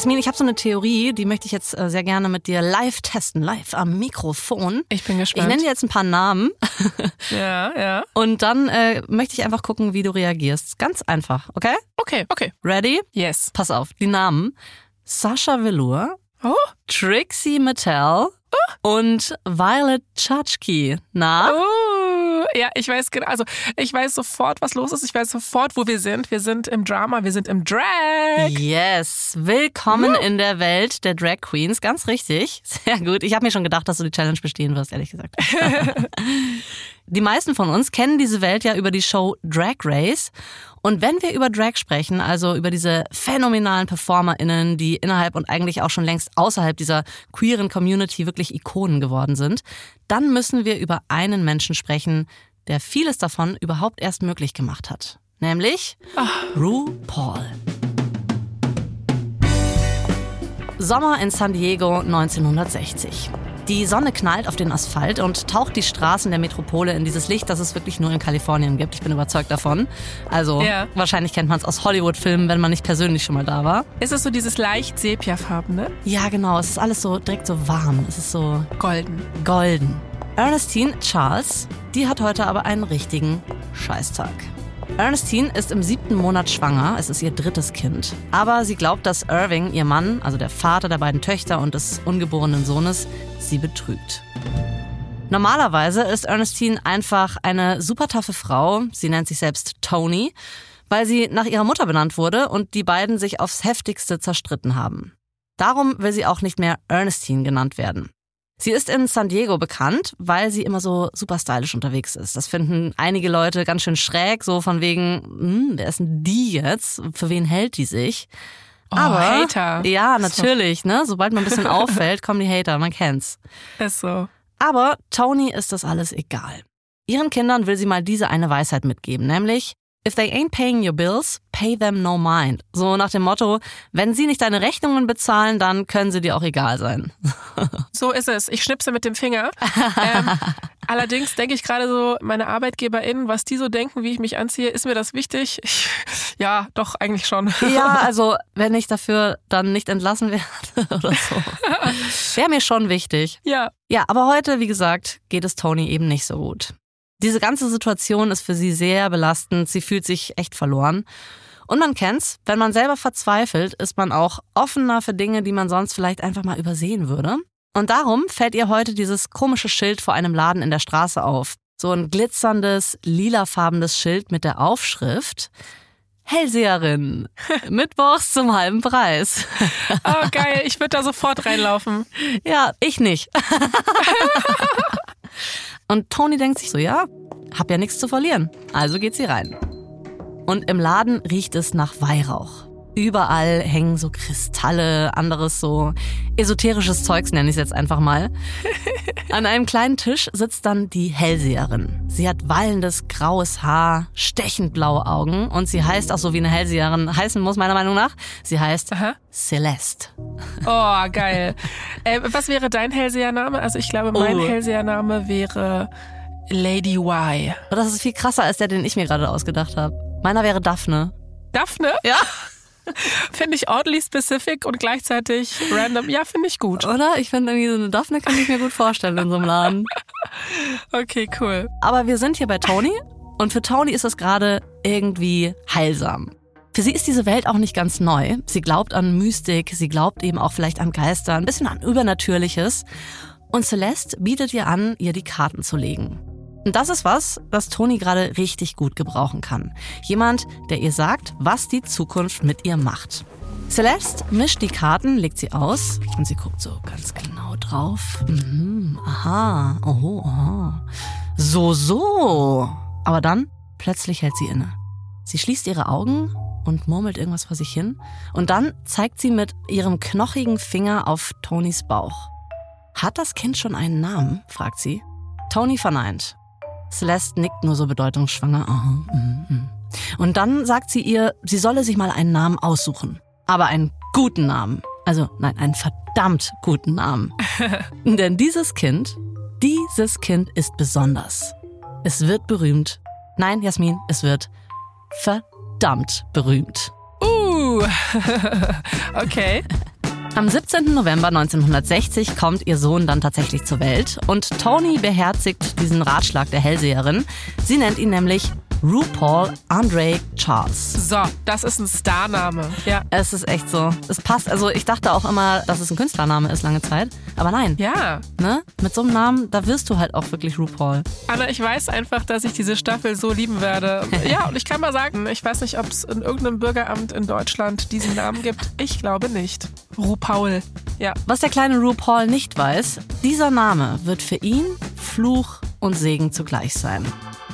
Jasmin, ich habe so eine Theorie, die möchte ich jetzt äh, sehr gerne mit dir live testen, live am Mikrofon. Ich bin Ich gespannt. nenne dir jetzt ein paar Namen ja, ja. und dann äh, möchte ich einfach gucken, wie du reagierst. Ganz einfach, okay? Okay, okay. Ready? Yes. Pass auf, die Namen. Sascha Velour, Oh, Trixie Mattel und Violet Chachki. Na? oh. Ja, ich weiß genau. Also, ich weiß sofort, was los ist. Ich weiß sofort, wo wir sind. Wir sind im Drama, wir sind im Drag. Yes, willkommen in der Welt der Drag Queens. Ganz richtig. Sehr gut. Ich habe mir schon gedacht, dass du die Challenge bestehen wirst, ehrlich gesagt. die meisten von uns kennen diese Welt ja über die Show Drag Race. Und wenn wir über Drag sprechen, also über diese phänomenalen PerformerInnen, die innerhalb und eigentlich auch schon längst außerhalb dieser queeren Community wirklich Ikonen geworden sind, dann müssen wir über einen Menschen sprechen, der vieles davon überhaupt erst möglich gemacht hat. Nämlich RuPaul. Sommer in San Diego 1960. Die Sonne knallt auf den Asphalt und taucht die Straßen der Metropole in dieses Licht, das es wirklich nur in Kalifornien gibt. Ich bin überzeugt davon. Also Ja. wahrscheinlich kennt man es aus Hollywood-Filmen, wenn man nicht persönlich schon mal da war. Ist es so dieses leicht sepiafarbene? Ja, genau. Es ist alles so direkt so warm. Es ist so Golden. golden. Ernestine Charles, die hat heute aber einen richtigen Scheißtag. Ernestine ist im siebten Monat schwanger, es ist ihr drittes Kind. Aber sie glaubt, dass Irving, ihr Mann, also der Vater der beiden Töchter und des ungeborenen Sohnes, sie betrügt. Normalerweise ist Ernestine einfach eine super taffe Frau, sie nennt sich selbst Tony, weil sie nach ihrer Mutter benannt wurde und die beiden sich aufs heftigste zerstritten haben. Darum will sie auch nicht mehr Ernestine genannt werden. Sie ist in San Diego bekannt, weil sie immer so super stylisch unterwegs ist. Das finden einige Leute ganz schön schräg, so von wegen, hm, wer ist denn die jetzt? Für wen hält die sich? Oh, Aber Hater. ja, natürlich, ne? Sobald man ein bisschen auffällt, kommen die Hater, man kennt's. Ist so. Aber Tony ist das alles egal. Ihren Kindern will sie mal diese eine Weisheit mitgeben, nämlich If they ain't paying your bills, pay them no mind. So nach dem Motto, wenn sie nicht deine Rechnungen bezahlen, dann können sie dir auch egal sein. So ist es. Ich schnipse mit dem Finger. ähm, allerdings denke ich gerade so, meine ArbeitgeberInnen, was die so denken, wie ich mich anziehe, ist mir das wichtig? Ich, ja, doch, eigentlich schon. Ja, also wenn ich dafür dann nicht entlassen werde oder so, wäre mir schon wichtig. Ja. Ja, aber heute, wie gesagt, geht es Tony eben nicht so gut. Diese ganze Situation ist für sie sehr belastend. Sie fühlt sich echt verloren. Und man kennt's, wenn man selber verzweifelt, ist man auch offener für Dinge, die man sonst vielleicht einfach mal übersehen würde. Und darum fällt ihr heute dieses komische Schild vor einem Laden in der Straße auf. So ein glitzerndes, lilafarbenes Schild mit der Aufschrift Hellseherin. Mittwochs zum halben Preis. Oh, geil. Ich würde da sofort reinlaufen. Ja, ich nicht. Und Tony denkt sich so, ja, hab ja nichts zu verlieren. Also geht sie rein. Und im Laden riecht es nach Weihrauch. Überall hängen so Kristalle, anderes so esoterisches Zeugs nenne ich es jetzt einfach mal. An einem kleinen Tisch sitzt dann die Hellseherin. Sie hat wallendes graues Haar, stechend blaue Augen und sie heißt auch so wie eine Hellseherin heißen muss, meiner Meinung nach. Sie heißt Aha. Celeste. Oh, geil. Äh, was wäre dein Hellsehername? Also ich glaube, mein Oh. Hellsehername wäre Lady Y. Das ist viel krasser als der, den ich mir gerade ausgedacht habe. Meiner wäre Daphne. Daphne? Ja. Finde ich oddly specific und gleichzeitig random. Ja, finde ich gut. Oder? Ich finde irgendwie so eine Daphne kann ich mir gut vorstellen in so einem Laden. Okay, cool. Aber wir sind hier bei Tony und für Tony ist es gerade irgendwie heilsam. Für sie ist diese Welt auch nicht ganz neu. Sie glaubt an Mystik, sie glaubt eben auch vielleicht an Geister, ein bisschen an Übernatürliches. Und Celeste bietet ihr an, ihr die Karten zu legen. Und das ist was, das Toni gerade richtig gut gebrauchen kann. Jemand, der ihr sagt, was die Zukunft mit ihr macht. Celeste mischt die Karten, legt sie aus und sie guckt so ganz genau drauf. Mhm, aha, oho, aha. So, so. Aber dann plötzlich hält sie inne. Sie schließt ihre Augen und murmelt irgendwas vor sich hin. Und dann zeigt sie mit ihrem knochigen Finger auf Tonys Bauch. Hat das Kind schon einen Namen? fragt sie. Tony verneint. Celeste nickt nur so bedeutungsschwanger. Aha, mm, mm. Und dann sagt sie ihr, sie solle sich mal einen Namen aussuchen. Aber einen guten Namen. Also nein, einen verdammt guten Namen. Denn dieses Kind, dieses Kind ist besonders. Es wird berühmt. Nein, Jasmin, es wird verdammt berühmt. Uh, okay. Am 17. November 1960 kommt ihr Sohn dann tatsächlich zur Welt und Tony beherzigt diesen Ratschlag der Hellseherin. Sie nennt ihn nämlich RuPaul Andre Charles. So, das ist ein Starname. Ja. Es ist echt so. Es passt. Also ich dachte auch immer, dass es ein Künstlername ist lange Zeit. Aber nein. Ja. Ne? Mit so einem Namen, da wirst du halt auch wirklich RuPaul. Anna, ich weiß einfach, dass ich diese Staffel so lieben werde. ja, und ich kann mal sagen, ich weiß nicht, ob es in irgendeinem Bürgeramt in Deutschland diesen Namen gibt. Ich glaube nicht. RuPaul. Ja. Was der kleine RuPaul nicht weiß, dieser Name wird für ihn Fluch und Segen zugleich sein.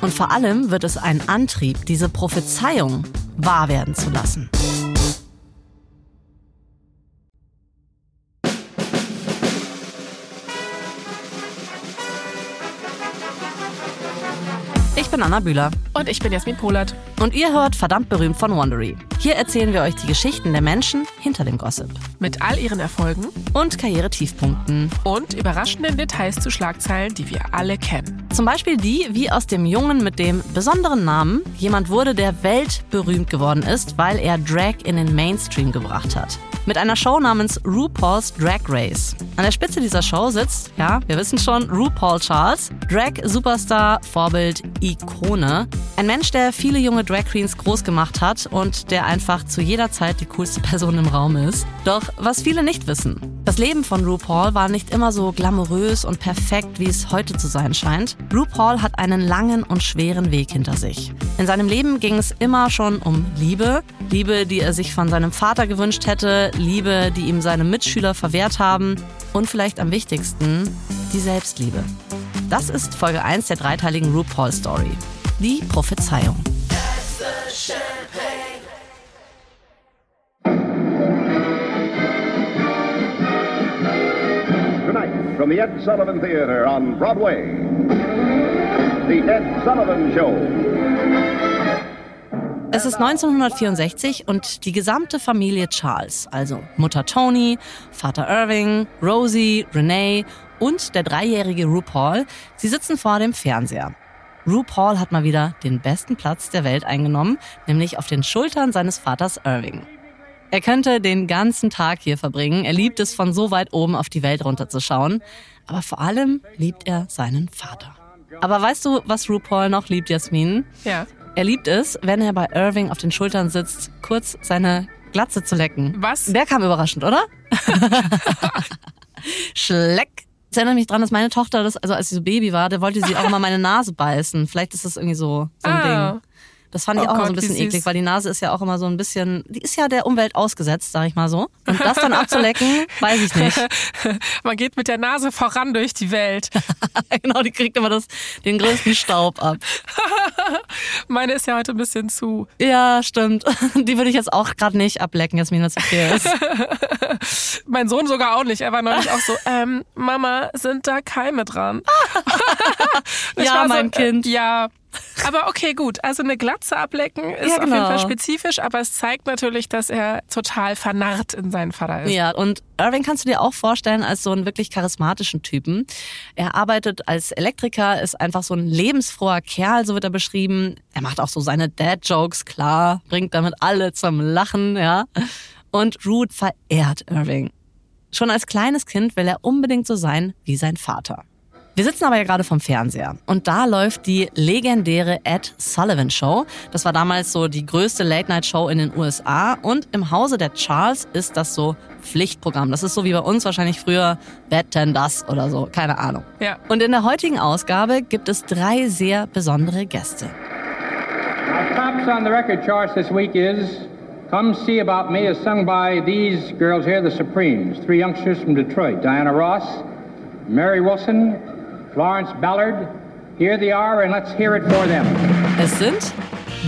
Und vor allem wird es ein Antrieb, diese Prophezeiung wahr werden zu lassen. Bin Anna Bühler. Und ich bin Jasmin Polat. Und ihr hört verdammt berühmt von Wondery. Hier erzählen wir euch die Geschichten der Menschen hinter dem Gossip. Mit all ihren Erfolgen und Karrieretiefpunkten. Und überraschenden Details zu Schlagzeilen, die wir alle kennen. Zum Beispiel die, wie aus dem Jungen mit dem besonderen Namen jemand wurde, der weltberühmt geworden ist, weil er Drag in den Mainstream gebracht hat mit einer Show namens RuPaul's Drag Race. An der Spitze dieser Show sitzt, ja, wir wissen schon, RuPaul Charles, Drag-Superstar, Vorbild, Ikone. Ein Mensch, der viele junge Drag Queens groß gemacht hat und der einfach zu jeder Zeit die coolste Person im Raum ist. Doch was viele nicht wissen, das Leben von RuPaul war nicht immer so glamourös und perfekt, wie es heute zu sein scheint. RuPaul hat einen langen und schweren Weg hinter sich. In seinem Leben ging es immer schon um Liebe. Liebe, die er sich von seinem Vater gewünscht hätte, Liebe, die ihm seine Mitschüler verwehrt haben und vielleicht am wichtigsten die Selbstliebe. Das ist Folge 1 der dreiteiligen RuPaul Story. Die Prophezeiung. Tonight, from the Ed Sullivan Theater on Broadway, The Ed Sullivan Show. Es ist 1964 und die gesamte Familie Charles, also Mutter Tony, Vater Irving, Rosie, Renee und der dreijährige RuPaul, sie sitzen vor dem Fernseher. RuPaul hat mal wieder den besten Platz der Welt eingenommen, nämlich auf den Schultern seines Vaters Irving. Er könnte den ganzen Tag hier verbringen. Er liebt es, von so weit oben auf die Welt runterzuschauen. Aber vor allem liebt er seinen Vater. Aber weißt du, was RuPaul noch liebt, Jasmin? Ja. Er liebt es, wenn er bei Irving auf den Schultern sitzt, kurz seine Glatze zu lecken. Was? Der kam überraschend, oder? Schleck. Ich erinnere mich dran, dass meine Tochter das, also als sie so Baby war, da wollte sie auch immer meine Nase beißen. Vielleicht ist das irgendwie so, so ein ah. Ding. Das fand ich oh auch Gott, so ein bisschen eklig, weil die Nase ist ja auch immer so ein bisschen, die ist ja der Umwelt ausgesetzt, sag ich mal so. Und das dann abzulecken, weiß ich nicht. Man geht mit der Nase voran durch die Welt. genau, die kriegt immer das, den größten Staub ab. Meine ist ja heute ein bisschen zu. Ja, stimmt. Die würde ich jetzt auch gerade nicht ablecken, Jasmin, was okay ist. mein Sohn sogar auch nicht. Er war neulich auch so, ähm, Mama, sind da Keime dran? ja, mein so, Kind. Äh, ja, aber okay, gut. Also eine Glatze ablecken ist ja, genau. auf jeden genau. Fall spezifisch, aber es zeigt natürlich, dass er total vernarrt in seinen Vater ist. Ja, und Irving kannst du dir auch vorstellen als so einen wirklich charismatischen Typen. Er arbeitet als Elektriker, ist einfach so ein lebensfroher Kerl, so wird er beschrieben. Er macht auch so seine Dad-Jokes, klar, bringt damit alle zum Lachen, ja. Und Ruth verehrt Irving. Schon als kleines Kind will er unbedingt so sein wie sein Vater. Wir sitzen aber ja gerade vom Fernseher und da läuft die legendäre Ed Sullivan Show. Das war damals so die größte Late-Night-Show in den USA und im Hause der Charles ist das so Pflichtprogramm. Das ist so wie bei uns wahrscheinlich früher Wetten das oder so, keine Ahnung. Ja. Und in der heutigen Ausgabe gibt es drei sehr besondere Gäste. Our tops on the record charts this week is Come See About Me is sung by these girls here, the Supremes, three youngsters from Detroit, Diana Ross, Mary Wilson Florence Ballard. Here they are and let's hear it for them. Es sind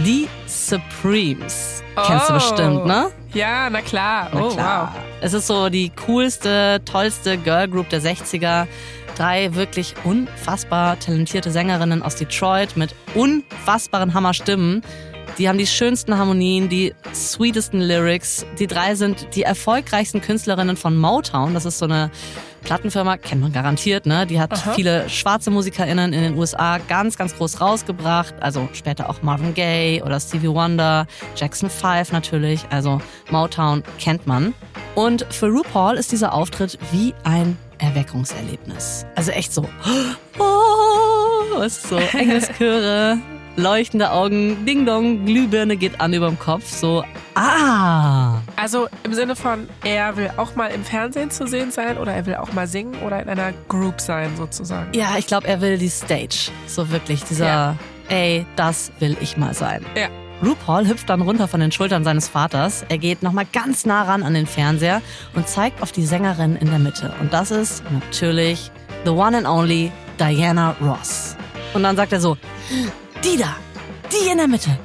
die Supremes. Oh. Kennst du bestimmt, ne? Ja, na klar. Na oh, klar. wow. Es ist so die coolste, tollste Girl Group der 60er. Drei wirklich unfassbar talentierte Sängerinnen aus Detroit mit unfassbaren Hammerstimmen. Die haben die schönsten Harmonien, die sweetesten Lyrics. Die drei sind die erfolgreichsten Künstlerinnen von Motown. Das ist so eine Plattenfirma kennt man garantiert, ne? Die hat Aha. viele schwarze MusikerInnen in den USA ganz, ganz groß rausgebracht. Also später auch Marvin Gaye oder Stevie Wonder, Jackson 5 natürlich. Also Motown kennt man. Und für RuPaul ist dieser Auftritt wie ein Erweckungserlebnis. Also echt so. Oh, ist so Engelschöre, leuchtende Augen, Ding Dong, Glühbirne geht an überm Kopf. So, ah. Also im Sinne von, er will auch mal im Fernsehen zu sehen sein oder er will auch mal singen oder in einer Group sein sozusagen. Ja, ich glaube, er will die Stage. So wirklich dieser, Ja. ey, das will ich mal sein. Ja. RuPaul hüpft dann runter von den Schultern seines Vaters. Er geht nochmal ganz nah ran an den Fernseher und zeigt auf die Sängerin in der Mitte. Und das ist natürlich the one and only Diana Ross. Und dann sagt er so, die da, die in der Mitte,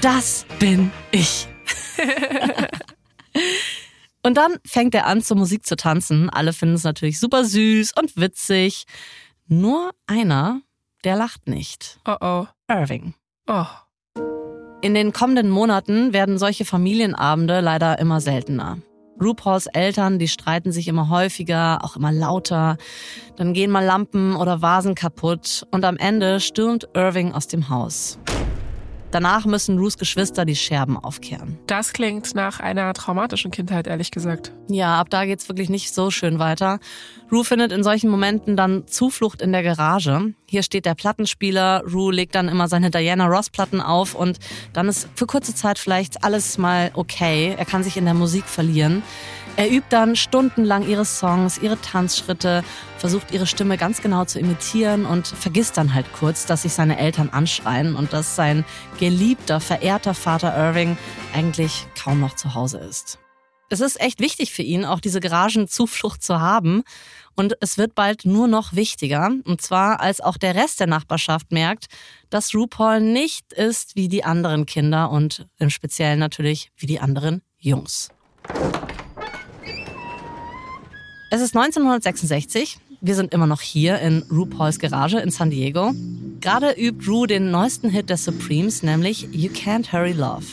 das bin ich. Und dann fängt er an, zur Musik zu tanzen. Alle finden es natürlich super süß und witzig. Nur einer, der lacht nicht. Oh oh. Irving. Oh. In den kommenden Monaten werden solche Familienabende leider immer seltener. RuPauls Eltern, die streiten sich immer häufiger, auch immer lauter. Dann gehen mal Lampen oder Vasen kaputt und am Ende stürmt Irving aus dem Haus. Danach müssen Rues Geschwister die Scherben aufkehren. Das klingt nach einer traumatischen Kindheit, ehrlich gesagt. Ja, ab da geht's wirklich nicht so schön weiter. Rue findet in solchen Momenten dann Zuflucht in der Garage. Hier steht der Plattenspieler. Rue legt dann immer seine Diana Ross Platten auf und dann ist für kurze Zeit vielleicht alles mal okay. Er kann sich in der Musik verlieren. Er übt dann stundenlang ihre Songs, ihre Tanzschritte, versucht ihre Stimme ganz genau zu imitieren und vergisst dann halt kurz, dass sich seine Eltern anschreien und dass sein geliebter, verehrter Vater Irving eigentlich kaum noch zu Hause ist. Es ist echt wichtig für ihn, auch diese Garagenzuflucht zu haben. Und es wird bald nur noch wichtiger. Und zwar, als auch der Rest der Nachbarschaft merkt, dass RuPaul nicht ist wie die anderen Kinder und im Speziellen natürlich wie die anderen Jungs. Es ist 1966. Wir sind immer noch hier in RuPauls Garage in San Diego. Gerade übt Ru den neuesten Hit der Supremes, nämlich You Can't Hurry Love.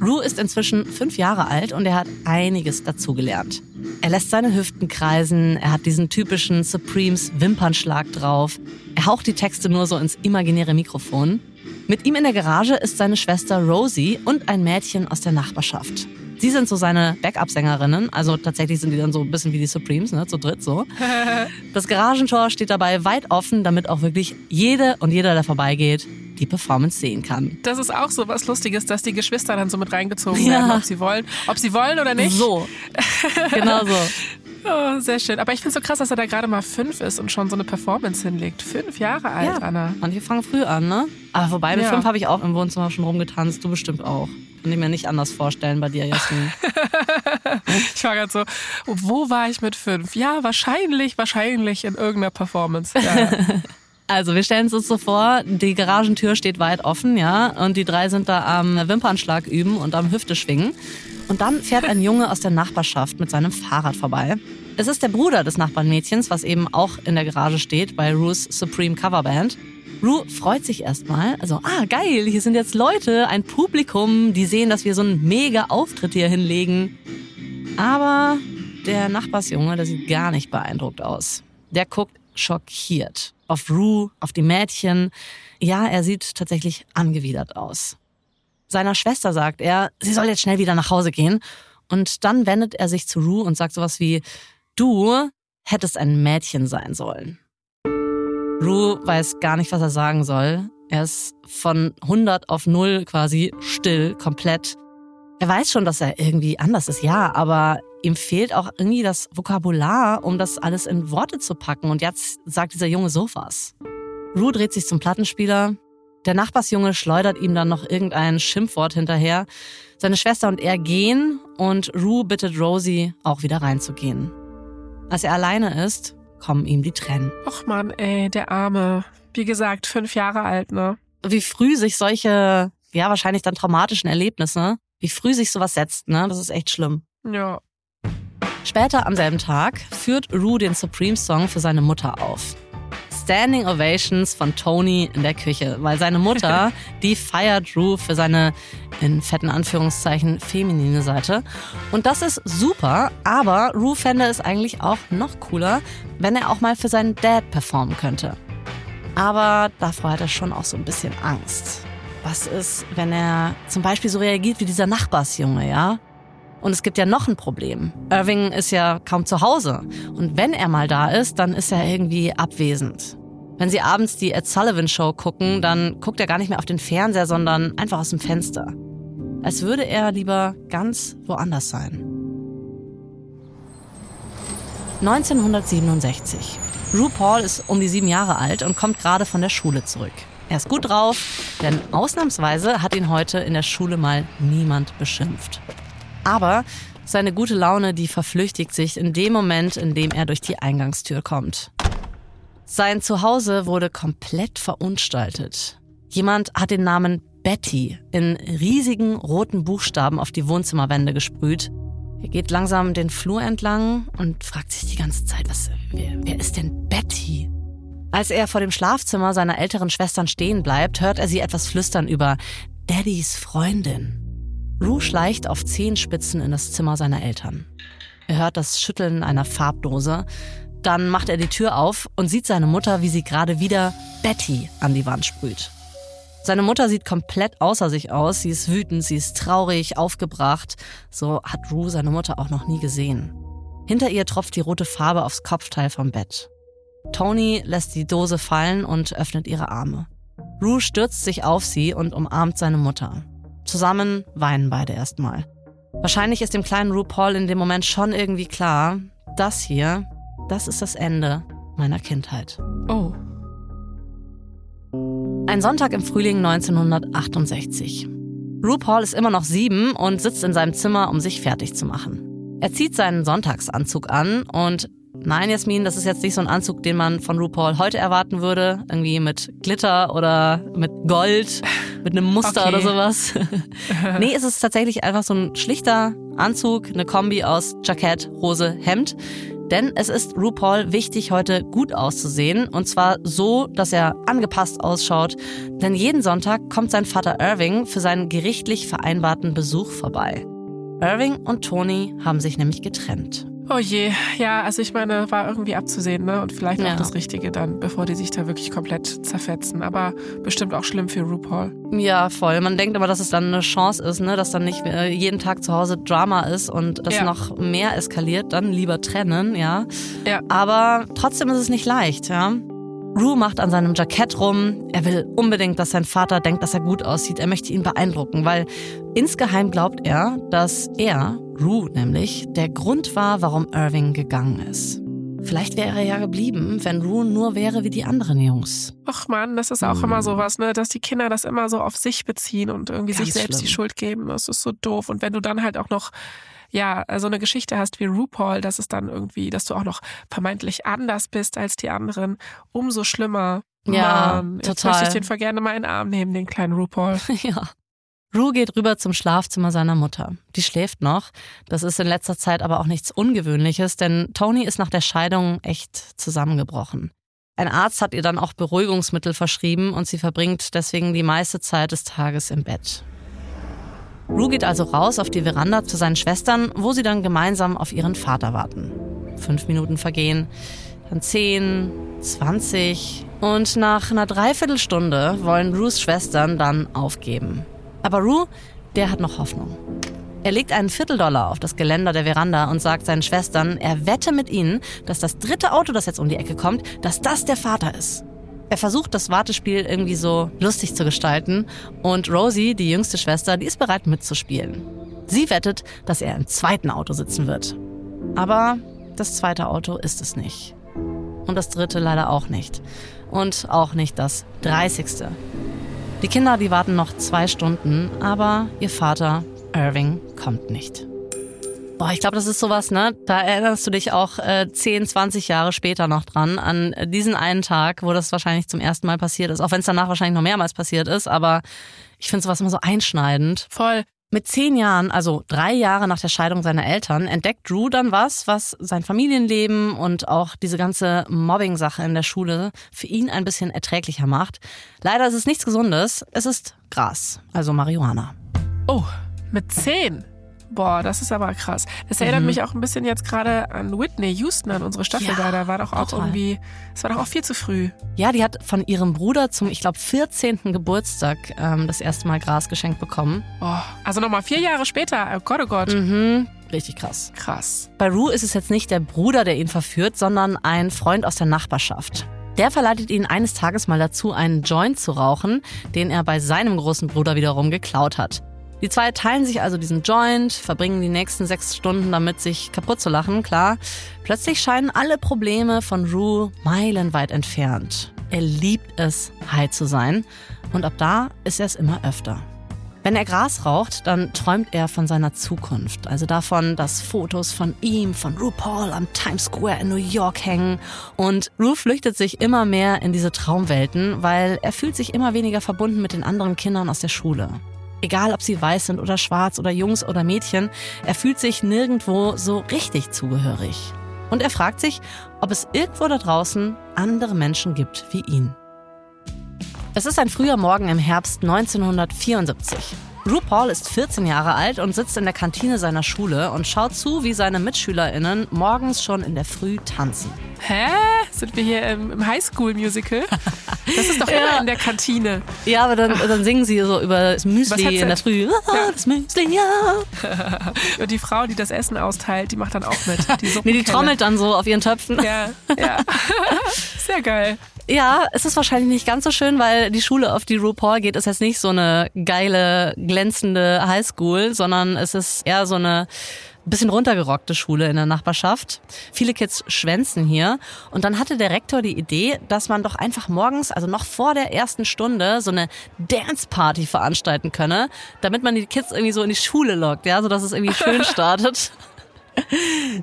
Ru ist inzwischen fünf Jahre alt und er hat einiges dazugelernt. Er lässt seine Hüften kreisen, er hat diesen typischen Supremes Wimpernschlag drauf. Er haucht die Texte nur so ins imaginäre Mikrofon. Mit ihm in der Garage ist seine Schwester Rosie und ein Mädchen aus der Nachbarschaft. Sie sind so seine Backup-Sängerinnen, also tatsächlich sind die dann so ein bisschen wie die Supremes, ne, zu dritt so. Das Garagentor steht dabei weit offen, damit auch wirklich jede und jeder, der vorbeigeht, die Performance sehen kann. Das ist auch so was Lustiges, dass die Geschwister dann so mit reingezogen Ja. werden, ob sie wollen. Ob sie wollen oder nicht. So. Genau so. Oh, sehr schön. Aber ich finde es so krass, dass er da gerade mal fünf ist und schon so eine Performance hinlegt. Fünf Jahre alt, Anna. Manche fangen früh an, ne? Aber wobei, mit Ja. fünf habe ich auch im Wohnzimmer schon rumgetanzt. Du bestimmt auch. Kann ich mir nicht anders vorstellen bei dir, Jasmin. Ich war gerade so, wo war ich mit fünf? Ja, wahrscheinlich, wahrscheinlich in irgendeiner Performance. Ja, ja. Also, wir stellen es uns so vor, die Garagentür steht weit offen, ja, und die drei sind da am Wimpernschlag üben und am Hüfte schwingen. Und dann fährt ein Junge aus der Nachbarschaft mit seinem Fahrrad vorbei. Es ist der Bruder des Nachbarnmädchens, was eben auch in der Garage steht bei Rues Supreme Coverband. Rue freut sich erstmal, also, ah, geil, hier sind jetzt Leute, ein Publikum, die sehen, dass wir so einen mega Auftritt hier hinlegen. Aber der Nachbarsjunge, der sieht gar nicht beeindruckt aus. Der guckt schockiert auf Rue, auf die Mädchen. Ja, er sieht tatsächlich angewidert aus. Seiner Schwester sagt er, sie soll jetzt schnell wieder nach Hause gehen. Und dann wendet er sich zu Rue und sagt sowas wie, du hättest ein Mädchen sein sollen. Rue weiß gar nicht, was er sagen soll. Er ist von 100 auf 0 quasi still, komplett. Er weiß schon, dass er irgendwie anders ist, ja, aber ihm fehlt auch irgendwie das Vokabular, um das alles in Worte zu packen. Und jetzt sagt dieser Junge sowas. Rue dreht sich zum Plattenspieler. Der Nachbarsjunge schleudert ihm dann noch irgendein Schimpfwort hinterher. Seine Schwester und er gehen und Rue bittet Rosie, auch wieder reinzugehen. Als er alleine ist, kommen ihm die Tränen. Och man, ey, der Arme. Wie gesagt, fünf Jahre alt, ne? Wie früh sich solche, ja, wahrscheinlich dann traumatischen Erlebnisse, wie früh sich sowas setzt, ne? Das ist echt schlimm. Ja. Später am selben Tag führt Rue den Supreme Song für seine Mutter auf. Standing Ovations von Tony in der Küche, weil seine Mutter, die feiert Ru für seine in fetten Anführungszeichen feminine Seite. Und das ist super, aber Ru fände es eigentlich auch noch cooler, wenn er auch mal für seinen Dad performen könnte. Aber davor hat er schon auch so ein bisschen Angst. Was ist, wenn er zum Beispiel so reagiert wie dieser Nachbarsjunge, ja? Und es gibt ja noch ein Problem. Irving ist ja kaum zu Hause. Und wenn er mal da ist, dann ist er irgendwie abwesend. Wenn sie abends die Ed Sullivan Show gucken, dann guckt er gar nicht mehr auf den Fernseher, sondern einfach aus dem Fenster. Als würde er lieber ganz woanders sein. 1967. RuPaul ist um die sieben Jahre alt und kommt gerade von der Schule zurück. Er ist gut drauf, denn ausnahmsweise hat ihn heute in der Schule mal niemand beschimpft. Aber seine gute Laune, die verflüchtigt sich in dem Moment, in dem er durch die Eingangstür kommt. Sein Zuhause wurde komplett verunstaltet. Jemand hat den Namen Betty in riesigen roten Buchstaben auf die Wohnzimmerwände gesprüht. Er geht langsam den Flur entlang und fragt sich die ganze Zeit, was, wer, wer ist denn Betty? Als er vor dem Schlafzimmer seiner älteren Schwestern stehen bleibt, hört er sie etwas flüstern über Daddys Freundin. Rue schleicht auf Zehenspitzen in das Zimmer seiner Eltern. Er hört das Schütteln einer Farbdose. Dann macht er die Tür auf und sieht seine Mutter, wie sie gerade wieder Betty an die Wand sprüht. Seine Mutter sieht komplett außer sich aus. Sie ist wütend, sie ist traurig, aufgebracht. So hat Rue seine Mutter auch noch nie gesehen. Hinter ihr tropft die rote Farbe aufs Kopfteil vom Bett. Tony lässt die Dose fallen und öffnet ihre Arme. Rue stürzt sich auf sie und umarmt seine Mutter. Zusammen weinen beide erstmal. Wahrscheinlich ist dem kleinen RuPaul in dem Moment schon irgendwie klar, das hier, das ist das Ende meiner Kindheit. Oh. Ein Sonntag im Frühling 1968. RuPaul ist immer noch sieben und sitzt in seinem Zimmer, um sich fertig zu machen. Er zieht seinen Sonntagsanzug an und Nein, Jasmin, das ist jetzt nicht so ein Anzug, den man von RuPaul heute erwarten würde. Irgendwie mit Glitter oder mit Gold, mit einem Muster okay. oder sowas. nee, es ist tatsächlich einfach so ein schlichter Anzug, eine Kombi aus Jackett, Hose, Hemd. Denn es ist RuPaul wichtig, heute gut auszusehen. Und zwar so, dass er angepasst ausschaut. Denn jeden Sonntag kommt sein Vater Irving für seinen gerichtlich vereinbarten Besuch vorbei. Irving und Tony haben sich nämlich getrennt. Oh je, ja, also ich meine, war irgendwie abzusehen, ne? Und vielleicht ja. auch das Richtige dann, bevor die sich da wirklich komplett zerfetzen. Aber bestimmt auch schlimm für RuPaul. Ja, voll. Man denkt immer, dass es dann eine Chance ist, ne? Dass dann nicht äh, jeden Tag zu Hause Drama ist und das ja. noch mehr eskaliert, dann lieber trennen, ja. Ja. Aber trotzdem ist es nicht leicht, ja. Rue macht an seinem Jackett rum. Er will unbedingt, dass sein Vater denkt, dass er gut aussieht. Er möchte ihn beeindrucken, weil insgeheim glaubt er, dass er, Rue nämlich, der Grund war, warum Irving gegangen ist. Vielleicht wäre er ja geblieben, wenn Rue nur wäre wie die anderen Jungs. Ach man, das ist auch hm. immer sowas, ne, dass die Kinder das immer so auf sich beziehen und irgendwie Ganz sich selbst schlimm. die Schuld geben. Das ist so doof. Und wenn du dann halt auch noch ja, so eine Geschichte hast wie RuPaul, dass es dann irgendwie, dass du auch noch vermeintlich anders bist als die anderen, umso schlimmer. Ja, Mann, total. Jetzt möchte ich den voll gerne mal in den Arm nehmen, den kleinen RuPaul. ja. Ru geht rüber zum Schlafzimmer seiner Mutter. Die schläft noch. Das ist in letzter Zeit aber auch nichts Ungewöhnliches, denn Tony ist nach der Scheidung echt zusammengebrochen. Ein Arzt hat ihr dann auch Beruhigungsmittel verschrieben und sie verbringt deswegen die meiste Zeit des Tages im Bett. Rue geht also raus auf die Veranda zu seinen Schwestern, wo sie dann gemeinsam auf ihren Vater warten. Fünf Minuten vergehen, dann zehn, zwanzig und nach einer Dreiviertelstunde wollen Rues Schwestern dann aufgeben. Aber Rue, der hat noch Hoffnung. Er legt einen Vierteldollar auf das Geländer der Veranda und sagt seinen Schwestern, er wette mit ihnen, dass das dritte Auto, das jetzt um die Ecke kommt, dass das der Vater ist. Er versucht, das Wartespiel irgendwie so lustig zu gestalten und Rosie, die jüngste Schwester, die ist bereit mitzuspielen. Sie wettet, dass er im zweiten Auto sitzen wird. Aber das zweite Auto ist es nicht. Und das dritte leider auch nicht. Und auch nicht das dreißigste. Die Kinder, die warten noch zwei Stunden, aber ihr Vater, Irving, kommt nicht. Boah, ich glaube, das ist sowas, ne? Da erinnerst du dich auch äh, 10, 20 Jahre später noch dran, an diesen einen Tag, wo das wahrscheinlich zum ersten Mal passiert ist. Auch wenn es danach wahrscheinlich noch mehrmals passiert ist, aber ich finde sowas immer so einschneidend. Voll. Mit zehn Jahren, also drei Jahre nach der Scheidung seiner Eltern, entdeckt Drew dann was, was sein Familienleben und auch diese ganze Mobbing-Sache in der Schule für ihn ein bisschen erträglicher macht. Leider ist es nichts Gesundes, es ist Gras, also Marihuana. Oh, mit zehn? Boah, das ist aber krass. Das erinnert mhm. mich auch ein bisschen jetzt gerade an Whitney Houston, an unsere Staffel ja, da. Da war doch auch total. irgendwie, es war doch auch viel zu früh. Ja, die hat von ihrem Bruder zum, ich glaube, 14. Geburtstag ähm, das erste Mal Gras geschenkt bekommen. Oh, also nochmal vier Jahre später. Oh Gott, oh Gott. Mhm. Richtig krass. Krass. Bei Rue ist es jetzt nicht der Bruder, der ihn verführt, sondern ein Freund aus der Nachbarschaft. Der verleitet ihn eines Tages mal dazu, einen Joint zu rauchen, den er bei seinem großen Bruder wiederum geklaut hat. Die zwei teilen sich also diesen Joint, verbringen die nächsten sechs Stunden damit, sich kaputt zu lachen, klar. Plötzlich scheinen alle Probleme von Rue meilenweit entfernt. Er liebt es, high zu sein und ab da ist er es immer öfter. Wenn er Gras raucht, dann träumt er von seiner Zukunft. Also davon, dass Fotos von ihm, von RuPaul am Times Square in New York hängen. Und Ru flüchtet sich immer mehr in diese Traumwelten, weil er fühlt sich immer weniger verbunden mit den anderen Kindern aus der Schule. Egal, ob sie weiß sind oder schwarz oder Jungs oder Mädchen, er fühlt sich nirgendwo so richtig zugehörig. Und er fragt sich, ob es irgendwo da draußen andere Menschen gibt wie ihn. Es ist ein früher Morgen im Herbst 1974. RuPaul ist 14 Jahre alt und sitzt in der Kantine seiner Schule und schaut zu, wie seine MitschülerInnen morgens schon in der Früh tanzen. Hä? Sind wir hier im, Highschool-Musical? Das ist in der Kantine. Ja, aber dann, dann singen sie so über das Müsli in der Früh. Ah, ja. Das Müsli, ja. Und die Frau, die das Essen austeilt, die macht dann auch mit. Die nee, die trommelt dann so auf ihren Töpfen. Ja, ja. Sehr geil. Ja, es ist wahrscheinlich nicht ganz so schön, weil die Schule, auf die RuPaul geht, ist jetzt nicht so eine geile, glänzende Highschool, sondern es ist eher so eine bisschen runtergerockte Schule in der Nachbarschaft. Viele Kids schwänzen hier. Und dann hatte der Rektor die Idee, dass man doch einfach morgens, also noch vor der ersten Stunde, so eine Dance-Party veranstalten könne, damit man die Kids irgendwie so in die Schule lockt, ja, so dass es irgendwie schön startet.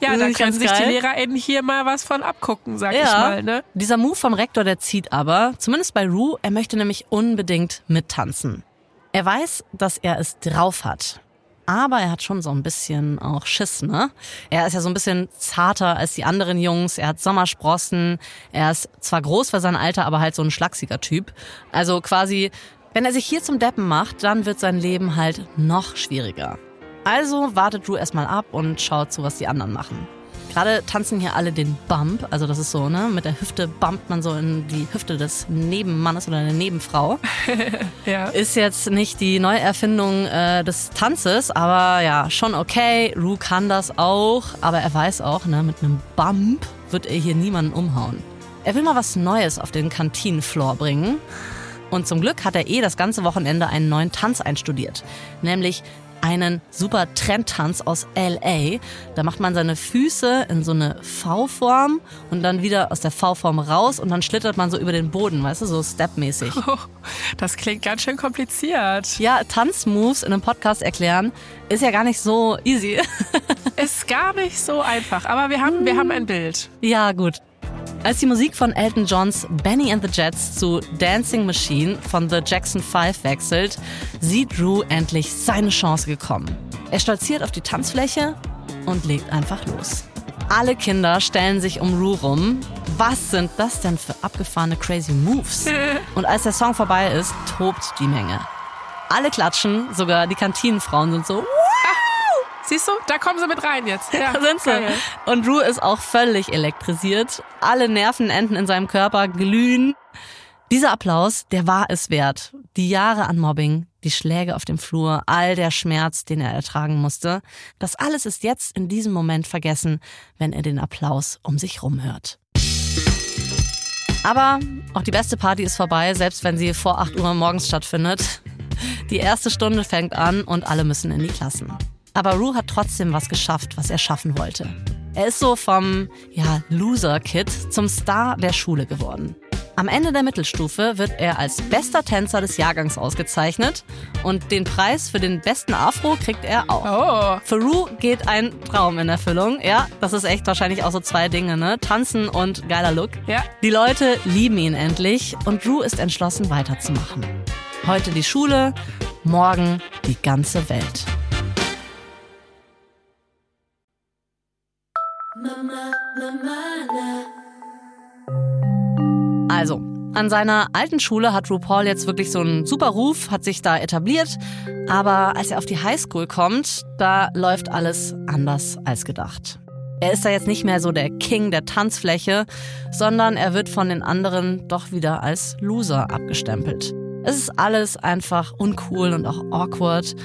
Ja, da können sich geil. die LehrerInnen hier mal was von abgucken, sag ja. ich mal. Ne? Dieser Move vom Rektor, der zieht aber, zumindest bei Rue, er möchte nämlich unbedingt mittanzen. Er weiß, dass er es drauf hat. Aber er hat schon so ein bisschen auch Schiss, ne? Er ist ja so ein bisschen zarter als die anderen Jungs. Er hat Sommersprossen. Er ist zwar groß für sein Alter, aber halt so ein schlachsiger Typ. Also quasi, wenn er sich hier zum Deppen macht, dann wird sein Leben halt noch schwieriger. Also wartet Drew erstmal ab und schaut zu, was die anderen machen. Gerade tanzen hier alle den Bump, also das ist so, ne? Mit der Hüfte bumpt man so in die Hüfte des Nebenmannes oder der Nebenfrau. ja. Ist jetzt nicht die Neuerfindung äh, des Tanzes, aber ja, schon okay. Ru kann das auch, aber er weiß auch, ne, mit einem Bump wird er hier niemanden umhauen. Er will mal was Neues auf den Kantinenfloor bringen. Und zum Glück hat er eh das ganze Wochenende einen neuen Tanz einstudiert, nämlich einen super Trendtanz aus LA. Da macht man seine Füße in so eine V-Form und dann wieder aus der V-Form raus und dann schlittert man so über den Boden, weißt du, so stepmäßig. Oh, das klingt ganz schön kompliziert. Ja, Tanzmoves in einem Podcast erklären ist ja gar nicht so easy. ist gar nicht so einfach, aber wir haben, wir haben ein Bild. Ja, gut. Als die Musik von Elton Johns Benny and the Jets zu Dancing Machine von The Jackson 5 wechselt, sieht Drew endlich seine Chance gekommen. Er stolziert auf die Tanzfläche und legt einfach los. Alle Kinder stellen sich um Rue rum. Was sind das denn für abgefahrene crazy Moves? Und als der Song vorbei ist, tobt die Menge. Alle klatschen, sogar die Kantinenfrauen sind so, Siehst du, da kommen sie mit rein jetzt. Ja, da sind sie. Geil. Und Rue ist auch völlig elektrisiert. Alle Nervenenden in seinem Körper glühen. Dieser Applaus, der war es wert. Die Jahre an Mobbing, die Schläge auf dem Flur, all der Schmerz, den er ertragen musste. Das alles ist jetzt in diesem Moment vergessen, wenn er den Applaus um sich rum hört. Aber auch die beste Party ist vorbei, selbst wenn sie vor 8 Uhr morgens stattfindet. Die erste Stunde fängt an und alle müssen in die Klassen. Aber Rue hat trotzdem was geschafft, was er schaffen wollte. Er ist so vom ja, Loser-Kid zum Star der Schule geworden. Am Ende der Mittelstufe wird er als bester Tänzer des Jahrgangs ausgezeichnet und den Preis für den besten Afro kriegt er auch. Oh. Für Rue geht ein Traum in Erfüllung. Ja, das ist echt wahrscheinlich auch so zwei Dinge, ne? Tanzen und geiler Look. Ja. Die Leute lieben ihn endlich und Rue ist entschlossen weiterzumachen. Heute die Schule, morgen die ganze Welt. Also, an seiner alten Schule hat RuPaul jetzt wirklich so einen super Ruf, hat sich da etabliert. Aber als er auf die Highschool kommt, da läuft alles anders als gedacht. Er ist da jetzt nicht mehr so der King der Tanzfläche, sondern er wird von den anderen doch wieder als Loser abgestempelt. Es ist alles einfach uncool und auch awkward.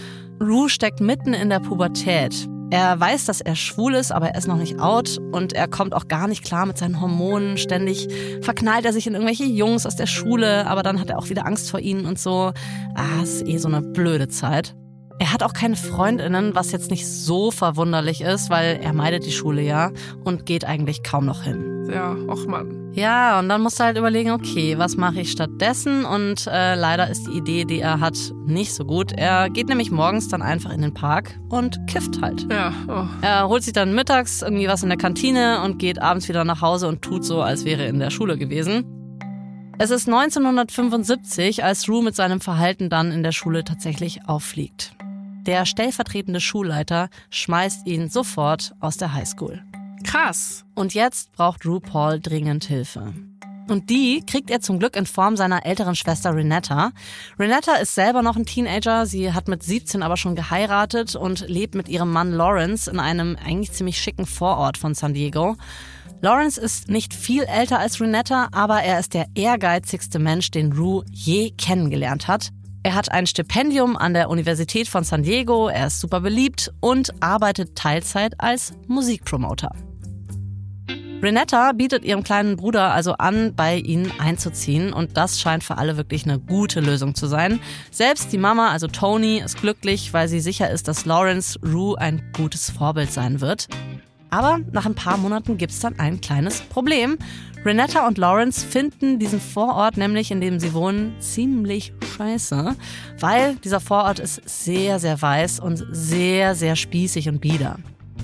Rue steckt mitten in der Pubertät. Er weiß, dass er schwul ist, aber er ist noch nicht out und er kommt auch gar nicht klar mit seinen Hormonen. Ständig verknallt er sich in irgendwelche Jungs aus der Schule, aber dann hat er auch wieder Angst vor ihnen und so. Ah, ist eh so eine blöde Zeit. Er hat auch keine Freundinnen, was jetzt nicht so verwunderlich ist, weil er meidet die Schule ja und geht eigentlich kaum noch hin. Ja, och Mann. Ja, und dann musst du halt überlegen, okay, was mache ich stattdessen? Und äh, leider ist die Idee, die er hat, nicht so gut. Er geht nämlich morgens dann einfach in den Park und kifft halt. Ja. Oh. Er holt sich dann mittags irgendwie was in der Kantine und geht abends wieder nach Hause und tut so, als wäre er in der Schule gewesen. Es ist 1975, als Rue mit seinem Verhalten dann in der Schule tatsächlich auffliegt. Der stellvertretende Schulleiter schmeißt ihn sofort aus der Highschool. Krass. Und jetzt braucht RuPaul dringend Hilfe. Und die kriegt er zum Glück in Form seiner älteren Schwester Renetta. Renetta ist selber noch ein Teenager. Sie hat mit 17 aber schon geheiratet und lebt mit ihrem Mann Lawrence in einem eigentlich ziemlich schicken Vorort von San Diego. Lawrence ist nicht viel älter als Renetta, aber er ist der ehrgeizigste Mensch, den Rue je kennengelernt hat. Er hat ein Stipendium an der Universität von San Diego, er ist super beliebt und arbeitet Teilzeit als Musikpromoter. Renetta bietet ihrem kleinen Bruder also an, bei ihnen einzuziehen und das scheint für alle wirklich eine gute Lösung zu sein. Selbst die Mama, also Tony, ist glücklich, weil sie sicher ist, dass Lawrence Rue ein gutes Vorbild sein wird. Aber nach ein paar Monaten gibt es dann ein kleines Problem. Renetta und Lawrence finden diesen Vorort, nämlich in dem sie wohnen, ziemlich scheiße, weil dieser Vorort ist sehr, sehr weiß und sehr, sehr spießig und bieder.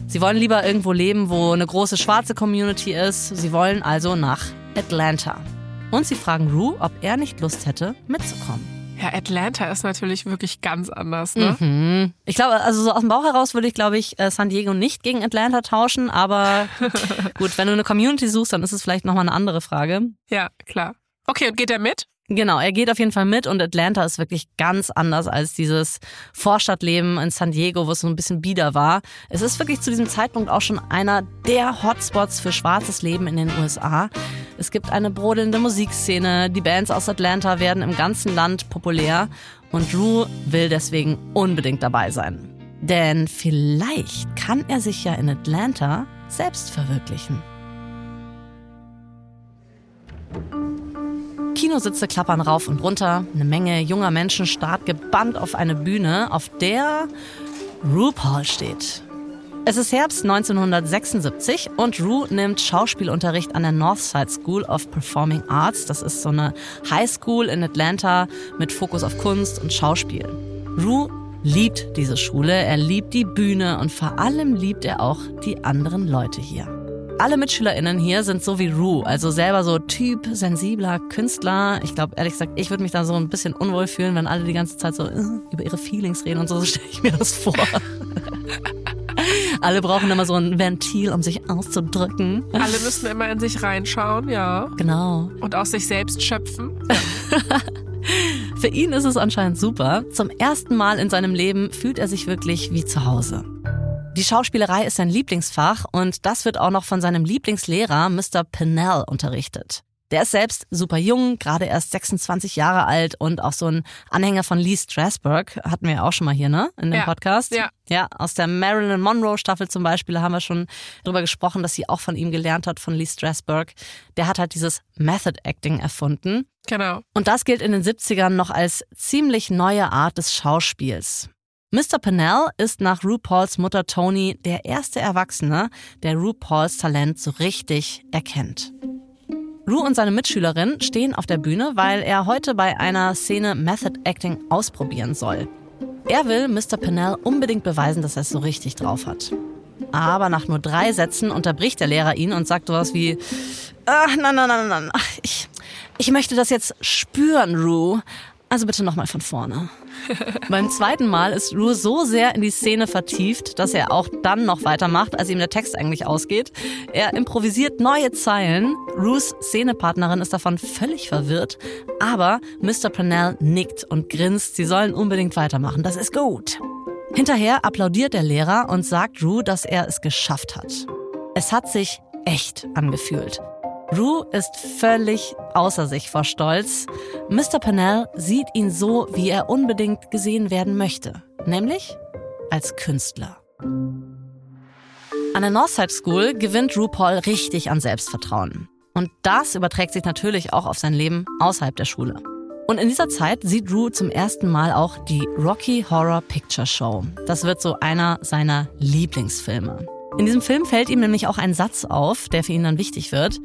Sie wollen lieber irgendwo leben, wo eine große schwarze Community ist. Sie wollen also nach Atlanta. Und sie fragen Rue, ob er nicht Lust hätte, mitzukommen. Ja, Atlanta ist natürlich wirklich ganz anders, ne? Mhm. Ich glaube, also so aus dem Bauch heraus würde ich, glaube ich, äh, San Diego nicht gegen Atlanta tauschen, aber gut, wenn du eine Community suchst, dann ist es vielleicht nochmal eine andere Frage. Ja, klar. Okay, und geht er mit? Genau, er geht auf jeden Fall mit und Atlanta ist wirklich ganz anders als dieses Vorstadtleben in San Diego, wo es so ein bisschen bieder war. Es ist wirklich zu diesem Zeitpunkt auch schon einer der Hotspots für schwarzes Leben in den USA. Es gibt eine brodelnde Musikszene, die Bands aus Atlanta werden im ganzen Land populär und Drew will deswegen unbedingt dabei sein. Denn vielleicht kann er sich ja in Atlanta selbst verwirklichen. Kinositze klappern rauf und runter. Eine Menge junger Menschen starrt gebannt auf eine Bühne, auf der RuPaul steht. Es ist Herbst 1976 und Rue nimmt Schauspielunterricht an der Northside School of Performing Arts. Das ist so eine High School in Atlanta mit Fokus auf Kunst und Schauspiel. Rue liebt diese Schule, er liebt die Bühne und vor allem liebt er auch die anderen Leute hier. Alle MitschülerInnen hier sind so wie Rue, also selber so Typ, sensibler Künstler. Ich glaube, ehrlich gesagt, ich würde mich da so ein bisschen unwohl fühlen, wenn alle die ganze Zeit so äh, über ihre Feelings reden und so, so stelle ich mir das vor. alle brauchen immer so ein Ventil, um sich auszudrücken. Alle müssen immer in sich reinschauen, ja. Genau. Und aus sich selbst schöpfen. Für ihn ist es anscheinend super. Zum ersten Mal in seinem Leben fühlt er sich wirklich wie zu Hause. Die Schauspielerei ist sein Lieblingsfach und das wird auch noch von seinem Lieblingslehrer Mr. Pennell unterrichtet. Der ist selbst super jung, gerade erst 26 Jahre alt und auch so ein Anhänger von Lee Strasberg, hatten wir ja auch schon mal hier, ne, in dem ja, Podcast. Ja. Ja, aus der Marilyn Monroe Staffel zum Beispiel haben wir schon darüber gesprochen, dass sie auch von ihm gelernt hat, von Lee Strasberg. Der hat halt dieses Method Acting erfunden. Genau. Und das gilt in den 70ern noch als ziemlich neue Art des Schauspiels. Mr. Pennell ist nach RuPauls Mutter Tony der erste Erwachsene, der RuPauls Talent so richtig erkennt. Ru und seine Mitschülerin stehen auf der Bühne, weil er heute bei einer Szene Method Acting ausprobieren soll. Er will Mr. Pennell unbedingt beweisen, dass er es so richtig drauf hat. Aber nach nur drei Sätzen unterbricht der Lehrer ihn und sagt sowas wie, ach, nein, nein, nein, nein, ich, ich möchte das jetzt spüren, Ru. Also bitte nochmal von vorne. Beim zweiten Mal ist Rue so sehr in die Szene vertieft, dass er auch dann noch weitermacht, als ihm der Text eigentlich ausgeht. Er improvisiert neue Zeilen. Rues Szenepartnerin ist davon völlig verwirrt, aber Mr. Purnell nickt und grinst, sie sollen unbedingt weitermachen. Das ist gut. Hinterher applaudiert der Lehrer und sagt Rue, dass er es geschafft hat. Es hat sich echt angefühlt. Rue ist völlig außer sich vor Stolz. Mr. Pennell sieht ihn so, wie er unbedingt gesehen werden möchte, nämlich als Künstler. An der Northside School gewinnt RuPaul richtig an Selbstvertrauen. Und das überträgt sich natürlich auch auf sein Leben außerhalb der Schule. Und in dieser Zeit sieht Rue zum ersten Mal auch die Rocky Horror Picture Show. Das wird so einer seiner Lieblingsfilme. In diesem Film fällt ihm nämlich auch ein Satz auf, der für ihn dann wichtig wird.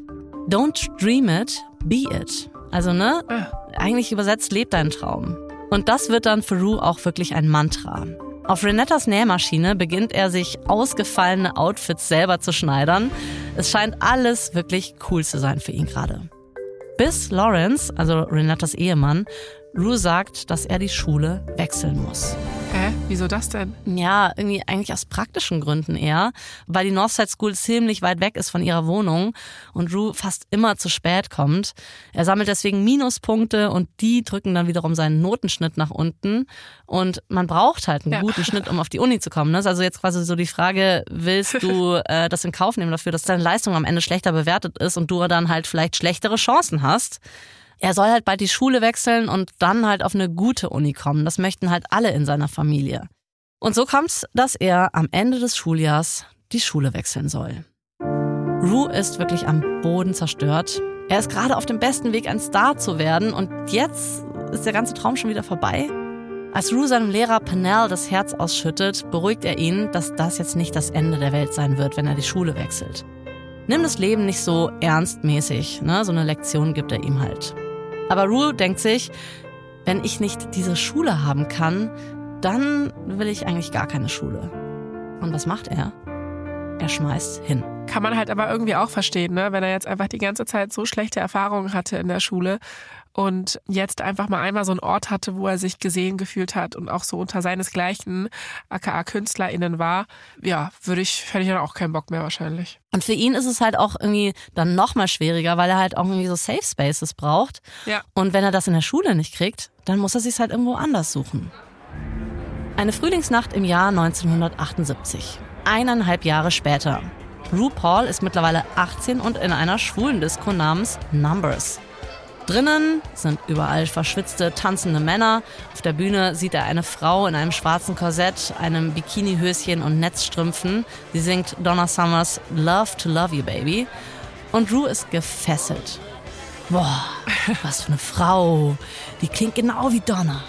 Don't dream it, be it. Also, ne? Ah. Eigentlich übersetzt, lebt dein Traum. Und das wird dann für Rue auch wirklich ein Mantra. Auf Renettas Nähmaschine beginnt er sich ausgefallene Outfits selber zu schneidern. Es scheint alles wirklich cool zu sein für ihn gerade. Bis Lawrence, also Renettas Ehemann, Rue sagt, dass er die Schule wechseln muss. Hä? Wieso das denn? Ja, irgendwie eigentlich aus praktischen Gründen eher, weil die Northside School ziemlich weit weg ist von ihrer Wohnung und Rue fast immer zu spät kommt. Er sammelt deswegen Minuspunkte und die drücken dann wiederum seinen Notenschnitt nach unten. Und man braucht halt einen ja. guten Schnitt, um auf die Uni zu kommen. Das ne? ist also jetzt quasi so die Frage, willst du äh, das in Kauf nehmen dafür, dass deine Leistung am Ende schlechter bewertet ist und du dann halt vielleicht schlechtere Chancen hast? Er soll halt bald die Schule wechseln und dann halt auf eine gute Uni kommen. Das möchten halt alle in seiner Familie. Und so kommt's, dass er am Ende des Schuljahrs die Schule wechseln soll. Rue ist wirklich am Boden zerstört. Er ist gerade auf dem besten Weg, ein Star zu werden und jetzt ist der ganze Traum schon wieder vorbei. Als Rue seinem Lehrer Pennell das Herz ausschüttet, beruhigt er ihn, dass das jetzt nicht das Ende der Welt sein wird, wenn er die Schule wechselt. Nimm das Leben nicht so ernstmäßig, ne? so eine Lektion gibt er ihm halt. Aber Rule denkt sich, wenn ich nicht diese Schule haben kann, dann will ich eigentlich gar keine Schule. Und was macht er? Er schmeißt hin. Kann man halt aber irgendwie auch verstehen, ne? wenn er jetzt einfach die ganze Zeit so schlechte Erfahrungen hatte in der Schule und jetzt einfach mal einmal so einen Ort hatte, wo er sich gesehen gefühlt hat und auch so unter seinesgleichen aka KünstlerInnen war, ja, würde ich, hätte ich dann auch keinen Bock mehr wahrscheinlich. Und für ihn ist es halt auch irgendwie dann nochmal schwieriger, weil er halt auch irgendwie so Safe Spaces braucht. Ja. Und wenn er das in der Schule nicht kriegt, dann muss er sich halt irgendwo anders suchen. Eine Frühlingsnacht im Jahr 1978. Eineinhalb Jahre später. RuPaul ist mittlerweile 18 und in einer schwulen Disco namens Numbers. Drinnen sind überall verschwitzte, tanzende Männer. Auf der Bühne sieht er eine Frau in einem schwarzen Korsett, einem Bikinihöschen und Netzstrümpfen. Sie singt Donna Summers Love to Love You Baby. Und Drew ist gefesselt. Boah, was für eine Frau. Die klingt genau wie Donna.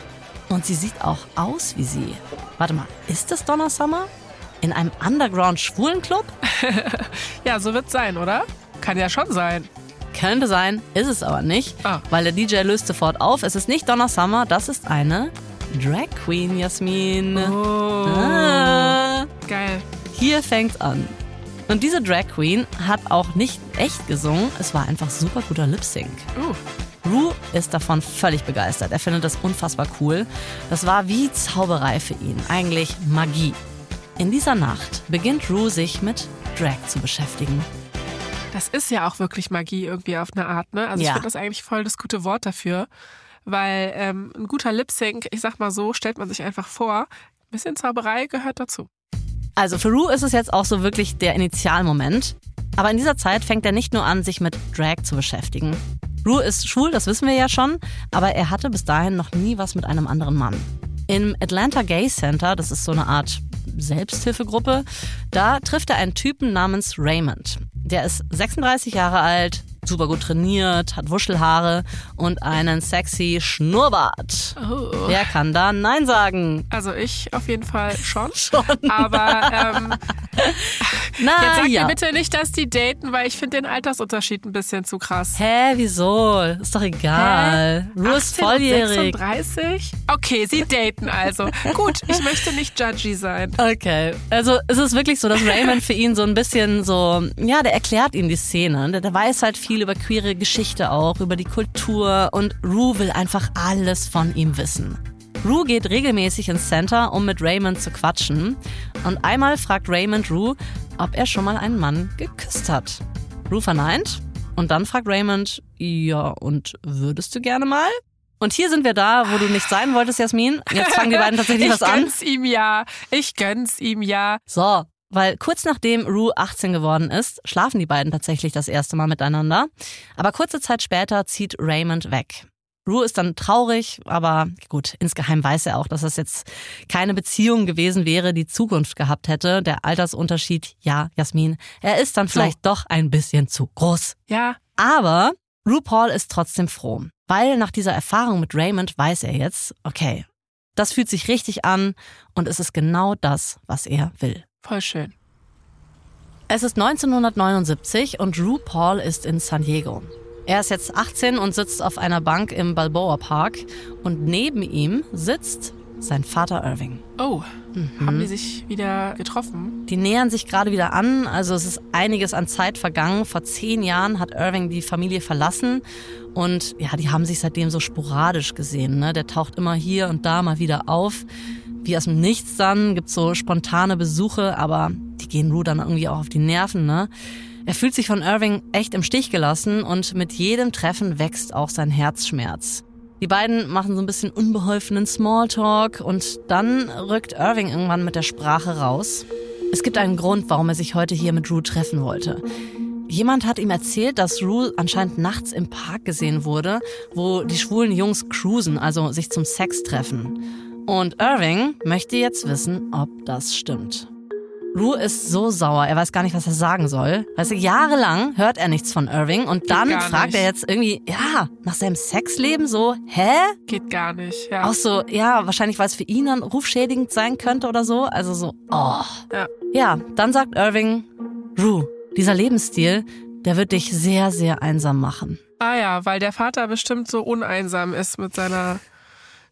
Und sie sieht auch aus wie sie. Warte mal, ist das Donna Summer? In einem Underground-Schwulenclub? ja, so wird's sein, oder? Kann ja schon sein. Könnte sein, ist es aber nicht, ah. weil der DJ löst sofort auf. Es ist nicht Donna Summer, das ist eine Drag Queen, Jasmin. Oh. Ah. Geil. Hier fängt's an. Und diese Drag Queen hat auch nicht echt gesungen, es war einfach super guter Lip Sync. Uh. Rue ist davon völlig begeistert. Er findet das unfassbar cool. Das war wie Zauberei für ihn, eigentlich Magie. In dieser Nacht beginnt Rue sich mit Drag zu beschäftigen. Das ist ja auch wirklich Magie irgendwie auf eine Art, ne? Also ja. ich finde das eigentlich voll das gute Wort dafür. Weil ähm, ein guter Lip-Sync, ich sag mal so, stellt man sich einfach vor, ein bisschen Zauberei gehört dazu. Also für Rue ist es jetzt auch so wirklich der Initialmoment. Aber in dieser Zeit fängt er nicht nur an, sich mit Drag zu beschäftigen. Rue ist schwul, das wissen wir ja schon, aber er hatte bis dahin noch nie was mit einem anderen Mann. Im Atlanta Gay Center, das ist so eine Art Selbsthilfegruppe, da trifft er einen Typen namens Raymond. Der ist 36 Jahre alt, super gut trainiert, hat Wuschelhaare und einen sexy Schnurrbart. Oh. Wer kann da Nein sagen? Also ich auf jeden Fall schon. schon. Aber ähm, Na, Jetzt sag ja. mir bitte nicht, dass die daten, weil ich finde den Altersunterschied ein bisschen zu krass. Hä, wieso? Ist doch egal. Hä? Ru ist volljährig. 36? Okay, sie daten also. Gut, ich möchte nicht judgy sein. Okay, also es ist wirklich so, dass Raymond für ihn so ein bisschen so, ja, der erklärt ihm die Szene. Der, der weiß halt viel über queere Geschichte auch, über die Kultur und Rue will einfach alles von ihm wissen. Rue geht regelmäßig ins Center, um mit Raymond zu quatschen. Und einmal fragt Raymond Rue, ob er schon mal einen Mann geküsst hat. Rue verneint und dann fragt Raymond, ja, und würdest du gerne mal? Und hier sind wir da, wo du nicht sein wolltest, Jasmin. Jetzt fangen die beiden tatsächlich was an. Ich gönn's ihm ja. Ich gönn's ihm ja. So, weil kurz nachdem Rue 18 geworden ist, schlafen die beiden tatsächlich das erste Mal miteinander. Aber kurze Zeit später zieht Raymond weg. Rue ist dann traurig, aber gut, insgeheim weiß er auch, dass das jetzt keine Beziehung gewesen wäre, die Zukunft gehabt hätte. Der Altersunterschied, ja, Jasmin, er ist dann vielleicht so. doch ein bisschen zu groß. Ja. Aber RuPaul ist trotzdem froh, weil nach dieser Erfahrung mit Raymond weiß er jetzt, okay, das fühlt sich richtig an und es ist genau das, was er will. Voll schön. Es ist 1979 und RuPaul ist in San Diego. Er ist jetzt 18 und sitzt auf einer Bank im Balboa Park und neben ihm sitzt sein Vater Irving. Oh, mhm. haben die sich wieder getroffen? Die nähern sich gerade wieder an. Also es ist einiges an Zeit vergangen. Vor zehn Jahren hat Irving die Familie verlassen und ja, die haben sich seitdem so sporadisch gesehen. Ne? Der taucht immer hier und da mal wieder auf. Wie aus dem Nichts dann, gibt so spontane Besuche, aber die gehen Rue dann irgendwie auch auf die Nerven. Ne? Er fühlt sich von Irving echt im Stich gelassen und mit jedem Treffen wächst auch sein Herzschmerz. Die beiden machen so ein bisschen unbeholfenen Smalltalk und dann rückt Irving irgendwann mit der Sprache raus. Es gibt einen Grund, warum er sich heute hier mit Rue treffen wollte. Jemand hat ihm erzählt, dass Rue anscheinend nachts im Park gesehen wurde, wo die schwulen Jungs cruisen, also sich zum Sex treffen. Und Irving möchte jetzt wissen, ob das stimmt. Rue ist so sauer, er weiß gar nicht, was er sagen soll. Weißt du, jahrelang hört er nichts von Irving und dann fragt er jetzt irgendwie, ja, nach seinem Sexleben so, hä? Geht gar nicht, ja. Auch so, ja, wahrscheinlich, weil es für ihn dann rufschädigend sein könnte oder so. Also so, oh. Ja. Ja, dann sagt Irving, Rue, dieser Lebensstil, der wird dich sehr, sehr einsam machen. Ah ja, weil der Vater bestimmt so uneinsam ist mit seiner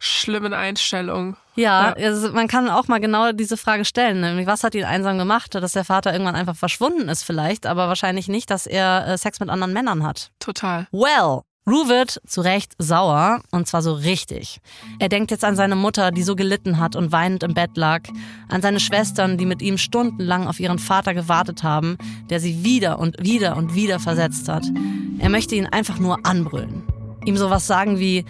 schlimmen Einstellung. Ja, ja. Also man kann auch mal genau diese Frage stellen, nämlich was hat ihn einsam gemacht, dass der Vater irgendwann einfach verschwunden ist vielleicht, aber wahrscheinlich nicht, dass er äh, Sex mit anderen Männern hat. Total. Well, Rue wird zu Recht sauer und zwar so richtig. Er denkt jetzt an seine Mutter, die so gelitten hat und weinend im Bett lag, an seine Schwestern, die mit ihm stundenlang auf ihren Vater gewartet haben, der sie wieder und wieder und wieder versetzt hat. Er möchte ihn einfach nur anbrüllen. Ihm sowas sagen wie,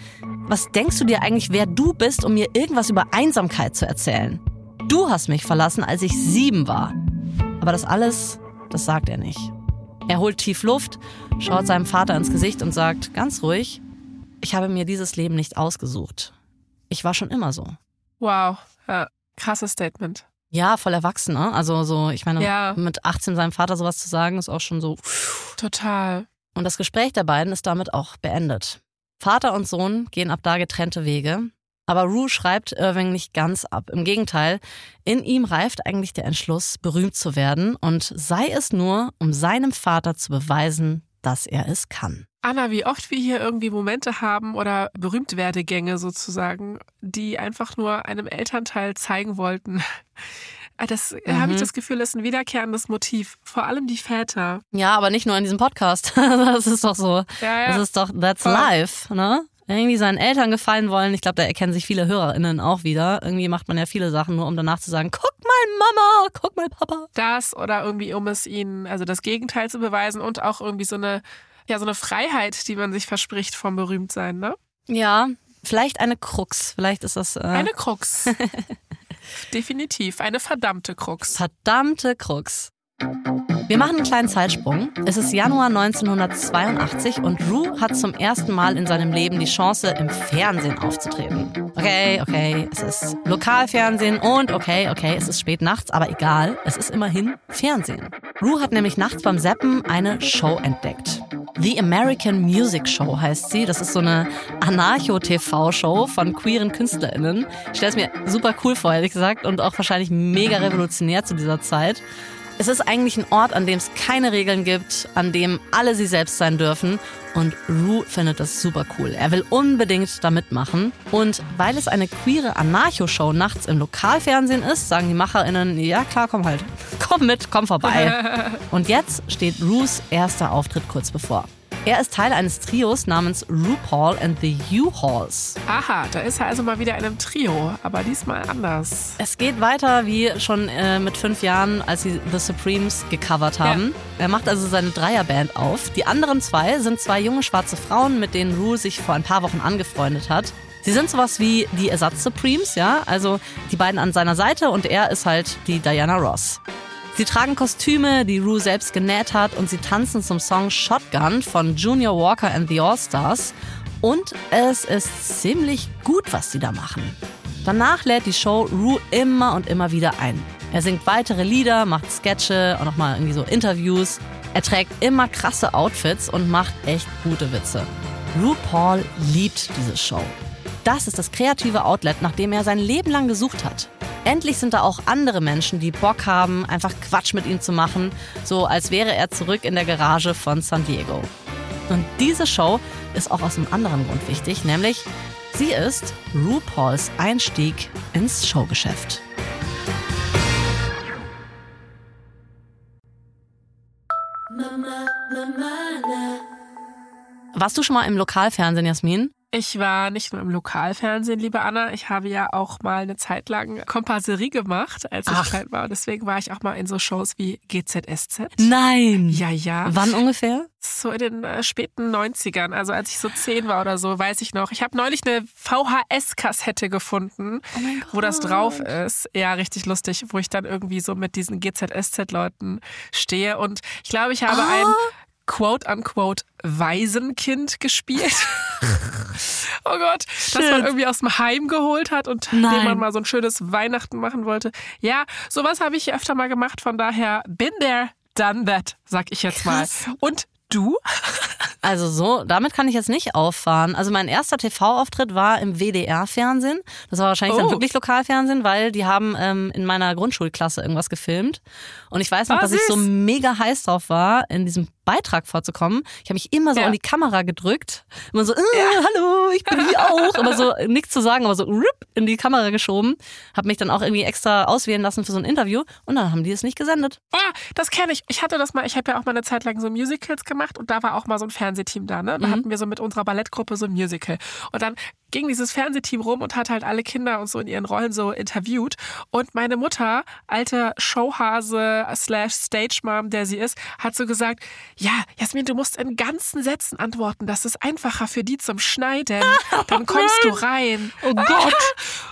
was denkst du dir eigentlich, wer du bist, um mir irgendwas über Einsamkeit zu erzählen? Du hast mich verlassen, als ich sieben war. Aber das alles, das sagt er nicht. Er holt tief Luft, schaut seinem Vater ins Gesicht und sagt ganz ruhig, ich habe mir dieses Leben nicht ausgesucht. Ich war schon immer so. Wow, ja, krasses Statement. Ja, voll erwachsen, ne? Also so, ich meine, ja. mit 18 seinem Vater sowas zu sagen, ist auch schon so. Total. Und das Gespräch der beiden ist damit auch beendet. Vater und Sohn gehen ab da getrennte Wege. Aber Rue schreibt Irving nicht ganz ab. Im Gegenteil, in ihm reift eigentlich der Entschluss, berühmt zu werden und sei es nur, um seinem Vater zu beweisen, dass er es kann. Anna, wie oft wir hier irgendwie Momente haben oder Berühmtwerdegänge sozusagen, die einfach nur einem Elternteil zeigen wollten, das mhm. habe ich das Gefühl, ist ein wiederkehrendes Motiv. Vor allem die Väter. Ja, aber nicht nur in diesem Podcast. das ist doch so. Ja, ja. Das ist doch, that's Voll. life, ne? Irgendwie seinen Eltern gefallen wollen. Ich glaube, da erkennen sich viele HörerInnen auch wieder. Irgendwie macht man ja viele Sachen nur, um danach zu sagen, guck mal Mama, guck mal Papa. Das oder irgendwie, um es ihnen, also das Gegenteil zu beweisen und auch irgendwie so eine, ja, so eine Freiheit, die man sich verspricht vom Berühmtsein, ne? Ja, vielleicht eine Krux. Vielleicht ist das. Äh eine Krux. Definitiv. Eine verdammte Krux. Verdammte Krux. Wir machen einen kleinen Zeitsprung. Es ist Januar 1982 und Rue hat zum ersten Mal in seinem Leben die Chance, im Fernsehen aufzutreten. Okay, okay, es ist Lokalfernsehen und okay, okay, es ist spät nachts, aber egal, es ist immerhin Fernsehen. Rue hat nämlich nachts beim Seppen eine Show entdeckt. The American Music Show heißt sie. Das ist so eine Anarcho-TV-Show von queeren KünstlerInnen. Ich stelle es mir super cool vor, ehrlich gesagt, und auch wahrscheinlich mega revolutionär zu dieser Zeit. Es ist eigentlich ein Ort, an dem es keine Regeln gibt, an dem alle sie selbst sein dürfen. Und Rue findet das super cool. Er will unbedingt da mitmachen. Und weil es eine queere Anarcho-Show nachts im Lokalfernsehen ist, sagen die MacherInnen, ja klar, komm halt. Komm mit, komm vorbei. Und jetzt steht Rues erster Auftritt kurz bevor. Er ist Teil eines Trios namens RuPaul and the U-Halls. Aha, da ist er also mal wieder in einem Trio, aber diesmal anders. Es geht weiter wie schon äh, mit fünf Jahren, als sie The Supremes gecovert haben. Ja. Er macht also seine Dreierband auf. Die anderen zwei sind zwei junge schwarze Frauen, mit denen Ru sich vor ein paar Wochen angefreundet hat. Sie sind sowas wie die Ersatz-Supremes, ja, also die beiden an seiner Seite und er ist halt die Diana Ross. Sie tragen Kostüme, die Rue selbst genäht hat und sie tanzen zum Song Shotgun von Junior Walker and the All-Stars. Und es ist ziemlich gut, was sie da machen. Danach lädt die Show Rue immer und immer wieder ein. Er singt weitere Lieder, macht Sketche und nochmal irgendwie so Interviews. Er trägt immer krasse Outfits und macht echt gute Witze. RuPaul liebt diese Show. Das ist das kreative Outlet, nach dem er sein Leben lang gesucht hat. Endlich sind da auch andere Menschen, die Bock haben, einfach Quatsch mit ihm zu machen, so als wäre er zurück in der Garage von San Diego. Und diese Show ist auch aus einem anderen Grund wichtig, nämlich sie ist RuPauls Einstieg ins Showgeschäft. Warst du schon mal im Lokalfernsehen, Jasmin? Ich war nicht nur im Lokalfernsehen, liebe Anna. Ich habe ja auch mal eine Zeit lang Kompasserie gemacht, als ich Ach. klein war. Deswegen war ich auch mal in so Shows wie GZSZ. Nein. Ja, ja. Wann ungefähr? So in den äh, späten 90ern, also als ich so zehn war oder so, weiß ich noch. Ich habe neulich eine VHS-Kassette gefunden, oh wo das drauf ist. Ja, richtig lustig, wo ich dann irgendwie so mit diesen GZSZ-Leuten stehe. Und ich glaube, ich habe oh. ein quote-unquote Waisenkind gespielt. oh Gott, Shit. das man irgendwie aus dem Heim geholt hat und dem man mal so ein schönes Weihnachten machen wollte. Ja, sowas habe ich öfter mal gemacht, von daher bin there, done that, sag ich jetzt Krass. mal. Und du? Also so, damit kann ich jetzt nicht auffahren. Also mein erster TV-Auftritt war im WDR-Fernsehen. Das war wahrscheinlich oh. dann wirklich Lokalfernsehen, weil die haben ähm, in meiner Grundschulklasse irgendwas gefilmt. Und ich weiß noch, ah, dass süß. ich so mega heiß drauf war, in diesem Beitrag vorzukommen. Ich habe mich immer so ja. an die Kamera gedrückt. Immer so, äh, ja. hallo, ich bin hier auch. Immer so nichts zu sagen, aber so rip, in die Kamera geschoben. Habe mich dann auch irgendwie extra auswählen lassen für so ein Interview. Und dann haben die es nicht gesendet. Ah, das kenne ich. Ich hatte das mal, ich habe ja auch mal eine Zeit lang so Musicals gemacht und da war auch mal so ein Fernsehteam da. Ne? Da mhm. hatten wir so mit unserer Ballettgruppe so ein Musical. Und dann ging dieses Fernsehteam rum und hat halt alle Kinder und so in ihren Rollen so interviewt. Und meine Mutter, alte Showhase slash Stage Mom, der sie ist, hat so gesagt, ja, Jasmin, du musst in ganzen Sätzen antworten. Das ist einfacher für die zum Schneiden. Dann kommst du rein. Oh Gott.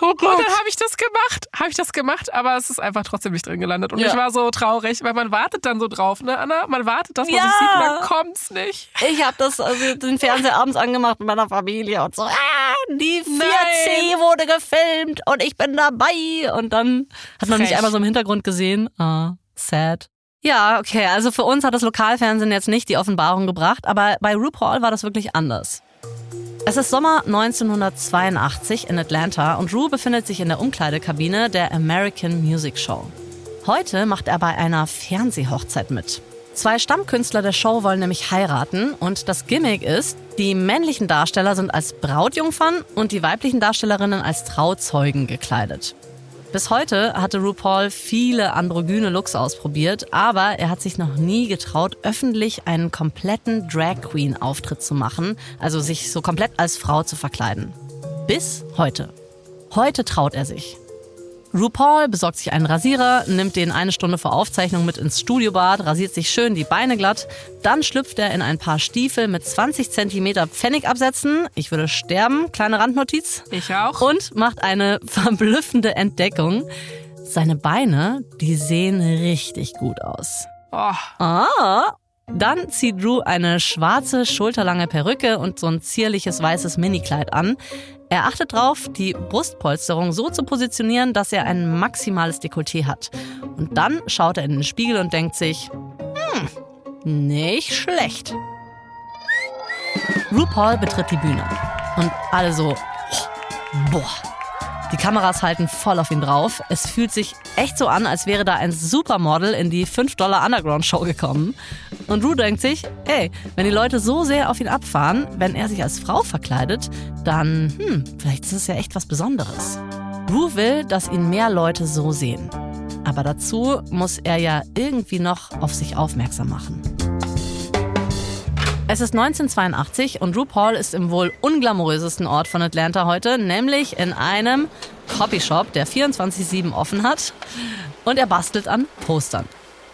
Oh Gott. Und dann habe ich das gemacht. Habe ich das gemacht, aber es ist einfach trotzdem nicht drin gelandet. Und ja. ich war so traurig, weil man wartet dann so drauf, ne, Anna? Man wartet, dass man ja. sich sieht und dann kommt's nicht. Ich habe das also den Fernseher abends angemacht mit meiner Familie und so, ah, die 4C wurde gefilmt und ich bin dabei. Und dann hat man Frech. mich einmal so im Hintergrund gesehen. Ah, sad. Ja, okay, also für uns hat das Lokalfernsehen jetzt nicht die Offenbarung gebracht, aber bei RuPaul war das wirklich anders. Es ist Sommer 1982 in Atlanta und Ru befindet sich in der Umkleidekabine der American Music Show. Heute macht er bei einer Fernsehhochzeit mit. Zwei Stammkünstler der Show wollen nämlich heiraten und das Gimmick ist, die männlichen Darsteller sind als Brautjungfern und die weiblichen Darstellerinnen als Trauzeugen gekleidet. Bis heute hatte RuPaul viele androgyne Looks ausprobiert, aber er hat sich noch nie getraut, öffentlich einen kompletten Drag Queen Auftritt zu machen, also sich so komplett als Frau zu verkleiden. Bis heute. Heute traut er sich. RuPaul besorgt sich einen Rasierer, nimmt den eine Stunde vor Aufzeichnung mit ins Studiobad, rasiert sich schön die Beine glatt, dann schlüpft er in ein paar Stiefel mit 20 cm Pfennigabsätzen. Ich würde sterben, kleine Randnotiz. Ich auch. Und macht eine verblüffende Entdeckung. Seine Beine, die sehen richtig gut aus. Oh. Ah, dann zieht Drew eine schwarze, schulterlange Perücke und so ein zierliches weißes Minikleid an. Er achtet darauf, die Brustpolsterung so zu positionieren, dass er ein maximales Dekolleté hat. Und dann schaut er in den Spiegel und denkt sich, hm, nicht schlecht. RuPaul betritt die Bühne. Und alle so, boah. Die Kameras halten voll auf ihn drauf. Es fühlt sich echt so an, als wäre da ein Supermodel in die 5-Dollar Underground-Show gekommen. Und Ru denkt sich, ey, wenn die Leute so sehr auf ihn abfahren, wenn er sich als Frau verkleidet, dann, hm, vielleicht ist es ja echt was Besonderes. Ru will, dass ihn mehr Leute so sehen. Aber dazu muss er ja irgendwie noch auf sich aufmerksam machen. Es ist 1982 und RuPaul ist im wohl unglamourösesten Ort von Atlanta heute, nämlich in einem Copyshop, der 24-7 offen hat. Und er bastelt an Postern.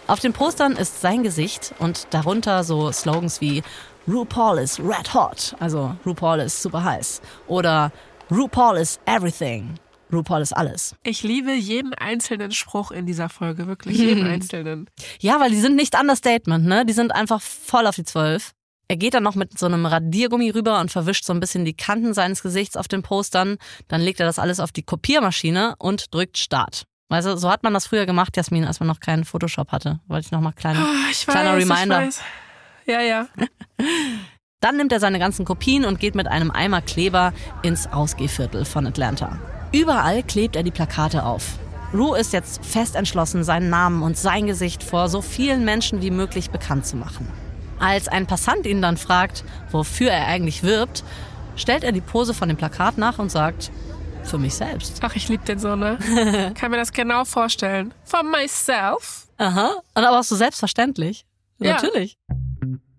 Auf den Postern ist sein Gesicht und darunter so Slogans wie RuPaul is red hot, also RuPaul ist super heiß. Oder RuPaul is everything. RuPaul ist alles. Ich liebe jeden einzelnen Spruch in dieser Folge, wirklich jeden einzelnen. Ja, weil die sind nicht Understatement, ne? Die sind einfach voll auf die Zwölf. Er geht dann noch mit so einem Radiergummi rüber und verwischt so ein bisschen die Kanten seines Gesichts auf den Postern. Dann legt er das alles auf die Kopiermaschine und drückt Start. Also so hat man das früher gemacht, Jasmin, als man noch keinen Photoshop hatte. Wollte ich noch mal kleine, oh, ich kleiner weiß, Reminder. Ich weiß. Ja, ja. Dann nimmt er seine ganzen Kopien und geht mit einem Eimer Kleber ins Ausgehviertel von Atlanta. Überall klebt er die Plakate auf. Rue ist jetzt fest entschlossen, seinen Namen und sein Gesicht vor so vielen Menschen wie möglich bekannt zu machen. Als ein Passant ihn dann fragt, wofür er eigentlich wirbt, stellt er die Pose von dem Plakat nach und sagt, für mich selbst. Ach, ich liebe den so, ne? Kann mir das genau vorstellen. For myself. Aha. Und aber auch so selbstverständlich. Ja. Natürlich.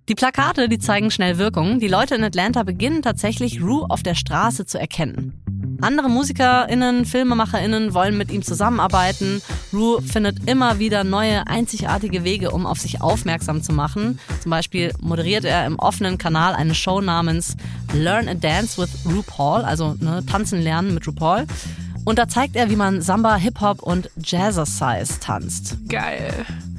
Die Plakate, die zeigen schnell Wirkung. Die Leute in Atlanta beginnen tatsächlich Rue auf der Straße zu erkennen. Andere MusikerInnen, FilmemacherInnen wollen mit ihm zusammenarbeiten. Rue findet immer wieder neue, einzigartige Wege, um auf sich aufmerksam zu machen. Zum Beispiel moderiert er im offenen Kanal eine Show namens Learn a Dance with RuPaul, also ne, Tanzen lernen mit RuPaul. Und da zeigt er, wie man Samba, Hip-Hop und Jazzercise tanzt. Geil.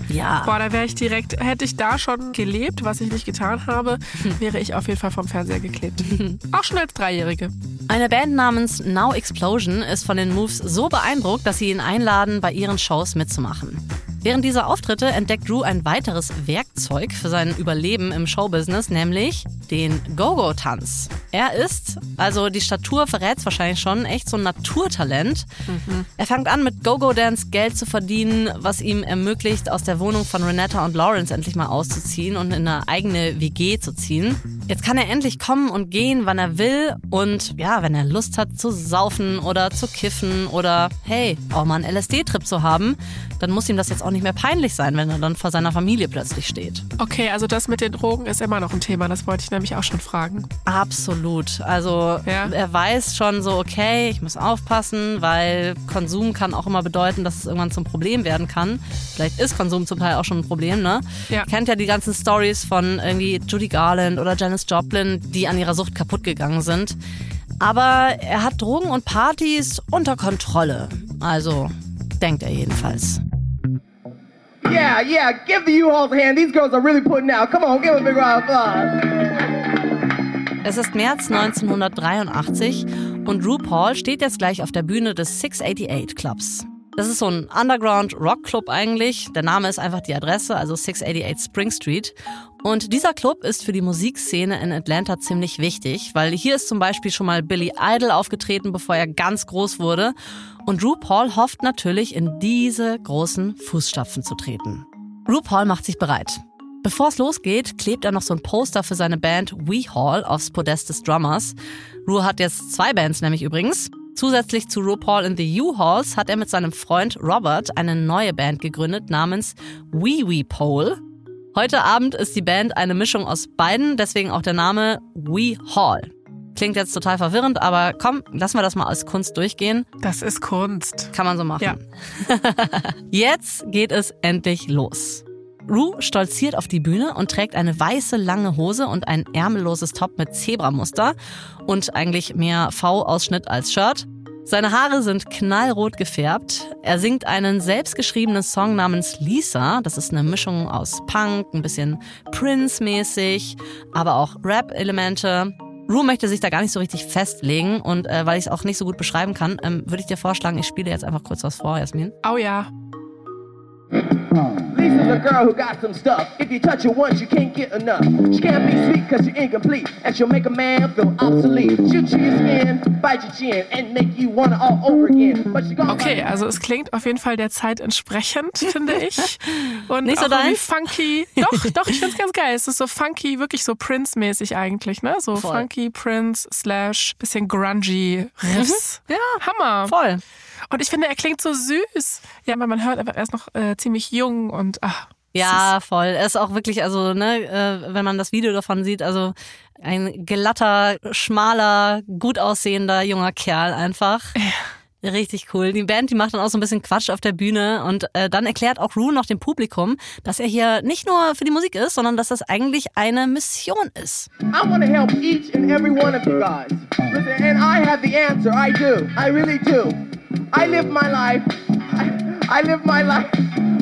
Ja. Boah, da wäre ich direkt, hätte ich da schon gelebt, was ich nicht getan habe, wäre ich auf jeden Fall vom Fernseher geklebt. Auch schon als Dreijährige. Eine Band namens Now Explosion ist von den Moves so beeindruckt, dass sie ihn einladen, bei ihren Shows mitzumachen. Während dieser Auftritte entdeckt Drew ein weiteres Werkzeug für sein Überleben im Showbusiness, nämlich den Go-Go-Tanz. Er ist, also die Statur verrät es wahrscheinlich schon, echt so ein Naturtalent. Mhm. Er fängt an, mit Go-Go-Dance Geld zu verdienen, was ihm ermöglicht, aus der Wohnung von Renetta und Lawrence endlich mal auszuziehen und in eine eigene WG zu ziehen. Jetzt kann er endlich kommen und gehen, wann er will und ja, wenn er Lust hat zu saufen oder zu kiffen oder hey, auch mal einen LSD-Trip zu haben, dann muss ihm das jetzt auch nicht mehr peinlich sein, wenn er dann vor seiner Familie plötzlich steht. Okay, also das mit den Drogen ist immer noch ein Thema, das wollte ich nämlich auch schon fragen. Absolut. Also Ja. er weiß schon so, okay, ich muss aufpassen, weil Konsum kann auch immer bedeuten, dass es irgendwann zum Problem werden kann. Vielleicht ist Konsum zum Teil auch schon ein Problem, ne? Ja. Kennt ja die ganzen Stories von irgendwie Judy Garland oder Janis Joplin, die an ihrer Sucht kaputt gegangen sind. Aber er hat Drogen und Partys unter Kontrolle. Also denkt er jedenfalls. Yeah, yeah, give the U-Hauls a hand. These girls are really putting out. Come on, give a big round of applause. Es ist März 1983 und RuPaul steht jetzt gleich auf der Bühne des 688 Clubs. Das ist so ein Underground-Rock-Club eigentlich. Der Name ist einfach die Adresse, also 688 Spring Street. Und dieser Club ist für die Musikszene in Atlanta ziemlich wichtig, weil hier ist zum Beispiel schon mal Billy Idol aufgetreten, bevor er ganz groß wurde. Und RuPaul hofft natürlich, in diese großen Fußstapfen zu treten. RuPaul macht sich bereit. Bevor es losgeht, klebt er noch so ein Poster für seine Band We Hall aufs Podest des Drummers. Ru hat jetzt zwei Bands nämlich übrigens. Zusätzlich zu RuPaul in the U-Halls hat er mit seinem Freund Robert eine neue Band gegründet namens Wee Wee Pole. Heute Abend ist die Band eine Mischung aus beiden, deswegen auch der Name We Hall. Klingt jetzt total verwirrend, aber komm, lassen wir das mal als Kunst durchgehen. Das ist Kunst. Kann man so machen. Ja. Jetzt geht es endlich los. Rue stolziert auf die Bühne und trägt eine weiße lange Hose und ein ärmelloses Top mit Zebramuster und eigentlich mehr V-Ausschnitt als Shirt. Seine Haare sind knallrot gefärbt. Er singt einen selbstgeschriebenen Song namens Lisa. Das ist eine Mischung aus Punk, ein bisschen Prince-mäßig, aber auch Rap-Elemente. Rue möchte sich da gar nicht so richtig festlegen und äh, weil ich es auch nicht so gut beschreiben kann, ähm, würde ich dir vorschlagen, ich spiele jetzt einfach kurz was vor, Jasmin. Oh ja. Lisa a girl who got some stuff. If you touch her once, you can't get enough. She can't be sweet cause you're incomplete. And she'll make a man feel obsolete. She'll chew your skin, bite your chin, and make you want it all over again. But she Okay, also es klingt auf jeden Fall der Zeit entsprechend, finde ich. Und Nicht so auch deins? funky. Doch, doch, ich find's ganz geil. Es ist so funky, wirklich so Prince-mäßig eigentlich, ne? So Voll. funky Prince slash bisschen grungy Riffs. Ja, Hammer. voll. Und ich finde, er klingt so süß. Ja, weil man hört einfach, er ist noch äh, ziemlich jung und ach, Ja, voll. Er ist auch wirklich, also, ne, äh, wenn man das Video davon sieht, also ein glatter, schmaler, gut aussehender junger Kerl einfach. Richtig cool. Die Band, die macht dann auch so ein bisschen Quatsch auf der Bühne und äh, dann erklärt auch Rue noch dem Publikum, dass er hier nicht nur für die Musik ist, sondern dass das eigentlich eine Mission ist. I want to help each and every one of you guys. Listen, and I have the answer. I do. I really do. I live my life. I, I live my life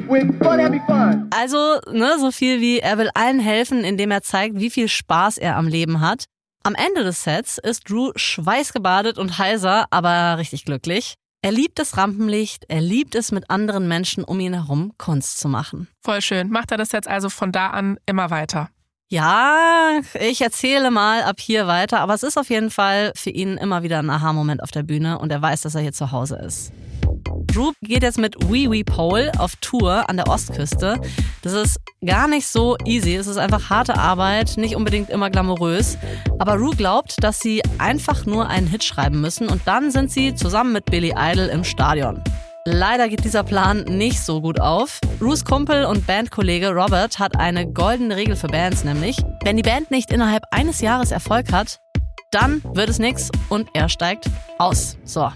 with fun, having fun. Also, ne, so viel wie er will allen helfen, indem er zeigt, wie viel Spaß er am Leben hat. Am Ende des Sets ist Drew schweißgebadet und heiser, aber richtig glücklich. Er liebt das Rampenlicht, er liebt es, mit anderen Menschen um ihn herum Kunst zu machen. voll schön. Macht er das jetzt also von da an immer weiter? Ja, ich erzähle mal ab hier weiter, aber es ist auf jeden Fall für ihn immer wieder ein Aha-Moment auf der Bühne und er weiß, dass er hier zu Hause ist. Drew geht jetzt mit Wee Wee Pole auf Tour an der Ostküste. Das ist gar nicht so easy. Es ist einfach harte Arbeit, nicht unbedingt immer glamourös. Aber Rue glaubt, dass sie einfach nur einen Hit schreiben müssen und dann sind sie zusammen mit Billy Idol im Stadion. Leider geht dieser Plan nicht so gut auf. Rues Kumpel und Bandkollege Robert hat eine goldene Regel für Bands, nämlich, wenn die Band nicht innerhalb eines Jahres Erfolg hat, dann wird es nix und er steigt aus. So.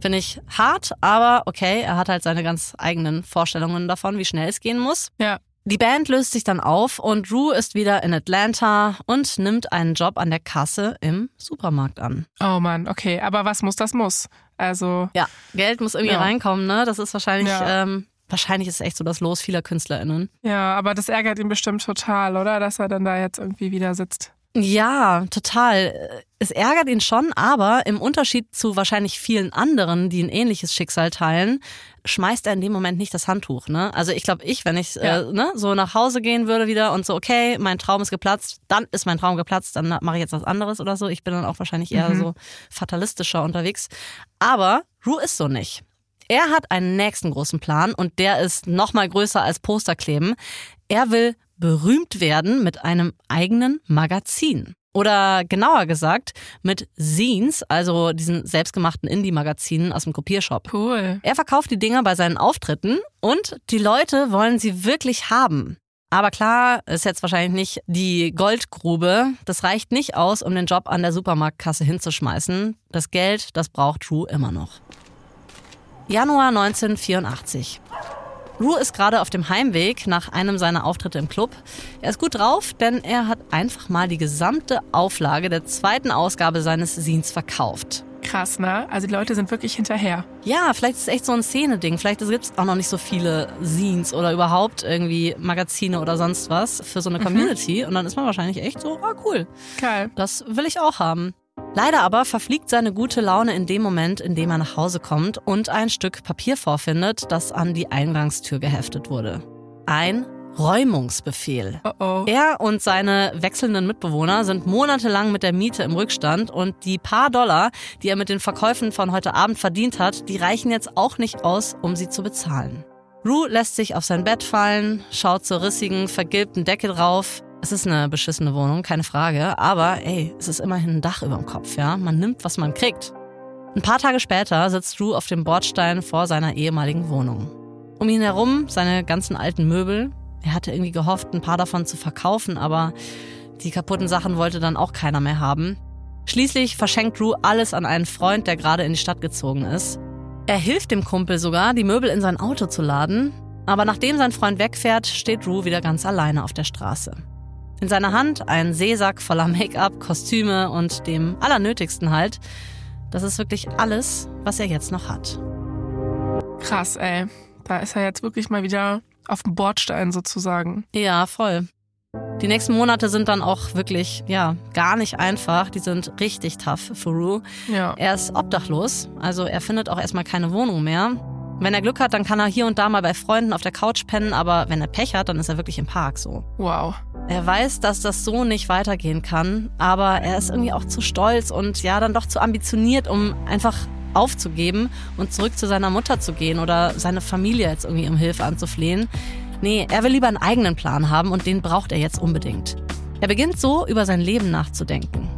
Finde ich hart, aber okay, er hat halt seine ganz eigenen Vorstellungen davon, wie schnell es gehen muss. Ja. Die Band löst sich dann auf und Rue ist wieder in Atlanta und nimmt einen Job an der Kasse im Supermarkt an. Oh Mann, okay. Aber was muss, das muss. Also, Ja, Geld muss irgendwie Ja. reinkommen, ne? Das ist wahrscheinlich, Ja. ähm, wahrscheinlich ist es echt so das Los vieler KünstlerInnen. ja, aber das ärgert ihn bestimmt total, oder? Dass er dann da jetzt irgendwie wieder sitzt. Ja, total. Es ärgert ihn schon, aber im Unterschied zu wahrscheinlich vielen anderen, die ein ähnliches Schicksal teilen, schmeißt er in dem Moment nicht das Handtuch. Ne? Also ich glaube, ich, wenn ich Ja. äh, ne, so nach Hause gehen würde wieder und so, okay, mein Traum ist geplatzt, dann ist mein Traum geplatzt, dann mache ich jetzt was anderes oder so. Ich bin dann auch wahrscheinlich eher so fatalistischer unterwegs. Aber Rue ist so nicht. Er hat einen nächsten großen Plan und der ist noch mal größer als Posterkleben. Er will berühmt werden mit einem eigenen Magazin. Oder genauer gesagt, mit Zines, also diesen selbstgemachten Indie-Magazinen aus dem Kopiershop. Cool. Er verkauft die Dinger bei seinen Auftritten und die Leute wollen sie wirklich haben. Aber klar, ist jetzt wahrscheinlich nicht die Goldgrube. Das reicht nicht aus, um den Job an der Supermarktkasse hinzuschmeißen. Das Geld, das braucht Drew immer noch. Januar 1984. Rue ist gerade auf dem Heimweg nach einem seiner Auftritte im Club. Er ist gut drauf, denn er hat einfach mal die gesamte Auflage der zweiten Ausgabe seines Zines verkauft. Krass, ne? Also die Leute sind wirklich hinterher. Ja, vielleicht ist es echt so ein Szene-Ding. Vielleicht gibt es auch noch nicht so viele Zines oder überhaupt irgendwie Magazine oder sonst was für so eine Community. Und dann ist man wahrscheinlich echt so, ah cool, Geil. das will ich auch haben. Leider aber verfliegt seine gute Laune in dem Moment, in dem er nach Hause kommt und ein Stück Papier vorfindet, das an die Eingangstür geheftet wurde. Ein Räumungsbefehl. Oh oh. Er und seine wechselnden Mitbewohner sind monatelang mit der Miete im Rückstand und die paar Dollar, die er mit den Verkäufen von heute Abend verdient hat, die reichen jetzt auch nicht aus, um sie zu bezahlen. Rue lässt sich auf sein Bett fallen, schaut zur rissigen, vergilbten Decke drauf. Es ist eine beschissene Wohnung, keine Frage, aber ey, es ist immerhin ein Dach über dem Kopf, ja? Man nimmt, was man kriegt. Ein paar Tage später sitzt Drew auf dem Bordstein vor seiner ehemaligen Wohnung. Um ihn herum seine ganzen alten Möbel. Er hatte irgendwie gehofft, ein paar davon zu verkaufen, aber die kaputten Sachen wollte dann auch keiner mehr haben. Schließlich verschenkt Drew alles an einen Freund, der gerade in die Stadt gezogen ist. Er hilft dem Kumpel sogar, die Möbel in sein Auto zu laden, aber nachdem sein Freund wegfährt, steht Drew wieder ganz alleine auf der Straße. In seiner Hand ein Seesack voller Make-up, Kostüme und dem Allernötigsten halt. Das ist wirklich alles, was er jetzt noch hat. Krass, ey. Da ist er jetzt wirklich mal wieder auf dem Bordstein sozusagen. Ja, voll. Die nächsten Monate sind dann auch wirklich, ja, gar nicht einfach. Die sind richtig tough für Rue. Ja. Er ist obdachlos, also er findet auch erstmal keine Wohnung mehr. Wenn er Glück hat, dann kann er hier und da mal bei Freunden auf der Couch pennen, aber wenn er Pech hat, dann ist er wirklich im Park so. Wow. Er weiß, dass das so nicht weitergehen kann, aber er ist irgendwie auch zu stolz und ja, dann doch zu ambitioniert, um einfach aufzugeben und zurück zu seiner Mutter zu gehen oder seine Familie jetzt irgendwie um Hilfe anzuflehen. Nee, er will lieber einen eigenen Plan haben und den braucht er jetzt unbedingt. Er beginnt so über sein Leben nachzudenken.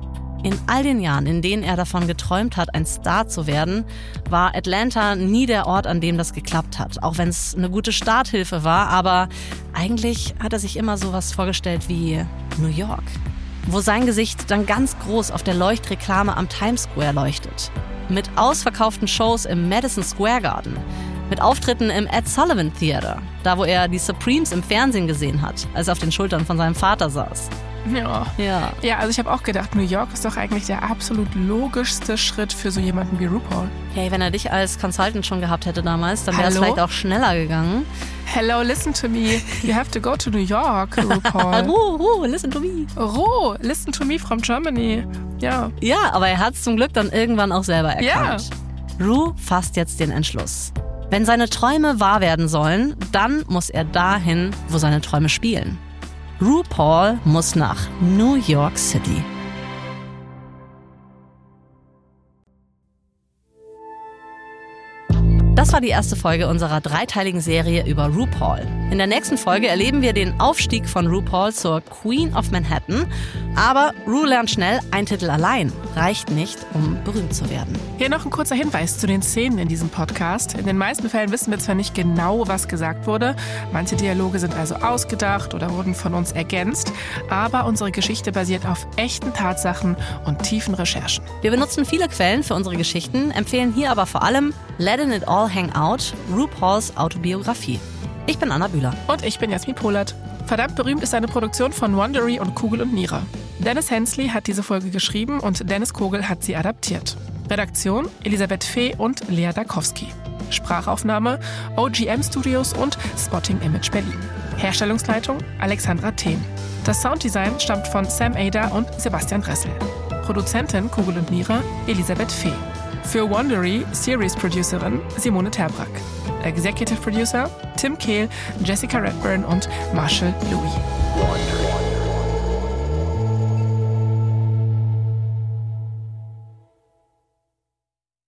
In all den Jahren, in denen er davon geträumt hat, ein Star zu werden, war Atlanta nie der Ort, an dem das geklappt hat. Auch wenn es eine gute Starthilfe war, aber eigentlich hat er sich immer sowas vorgestellt wie New York, wo sein Gesicht dann ganz groß auf der Leuchtreklame am Times Square leuchtet. Mit ausverkauften Shows im Madison Square Garden, mit Auftritten im Ed Sullivan Theater, da wo er die Supremes im Fernsehen gesehen hat, als er auf den Schultern von seinem Vater saß. Ja. Ja, ja also ich habe auch gedacht, New York ist doch eigentlich der absolut logischste Schritt für so jemanden wie RuPaul. Hey, wenn er dich als Consultant schon gehabt hätte damals, dann wäre es vielleicht auch schneller gegangen. Hello, listen to me. You have to go to New York, RuPaul. Ru, Ru, listen to me. Ru, listen to me from Germany. Ja. Ja, aber er hat es zum Glück dann irgendwann auch selber erkannt. Ja. Ru fasst jetzt den Entschluss. Wenn seine Träume wahr werden sollen, dann muss er dahin, wo seine Träume spielen. RuPaul muss nach New York City. Das war die erste Folge unserer dreiteiligen Serie über RuPaul. In der nächsten Folge erleben wir den Aufstieg von RuPaul zur Queen of Manhattan. Aber Ru lernt schnell, ein Titel allein reicht nicht, um berühmt zu werden. Hier noch ein kurzer Hinweis zu den Szenen in diesem Podcast. In den meisten Fällen wissen wir zwar nicht genau, was gesagt wurde. Manche Dialoge sind also ausgedacht oder wurden von uns ergänzt. Aber unsere Geschichte basiert auf echten Tatsachen und tiefen Recherchen. Wir benutzen viele Quellen für unsere Geschichten, empfehlen hier aber vor allem Letting It All Hang Out, RuPauls Autobiografie. Ich bin Anna Bühler. Und ich bin Jasmin Polat. Verdammt berühmt ist eine Produktion von Wondery und Kugel und Nira. Dennis Hensley hat diese Folge geschrieben und Dennis Kogel hat sie adaptiert. Redaktion Elisabeth Fee und Lea Dakowski. Sprachaufnahme OGM Studios und Spotting Image Berlin. Herstellungsleitung Alexandra Thehn. Das Sounddesign stammt von Sam Ada und Sebastian Dressel. Produzentin Kugel und Nira Elisabeth Fee. Für Wondery Series Producerin Simone Terbrack. Executive Producer Tim Kehl, Jessica Redburn und Marshall Louis.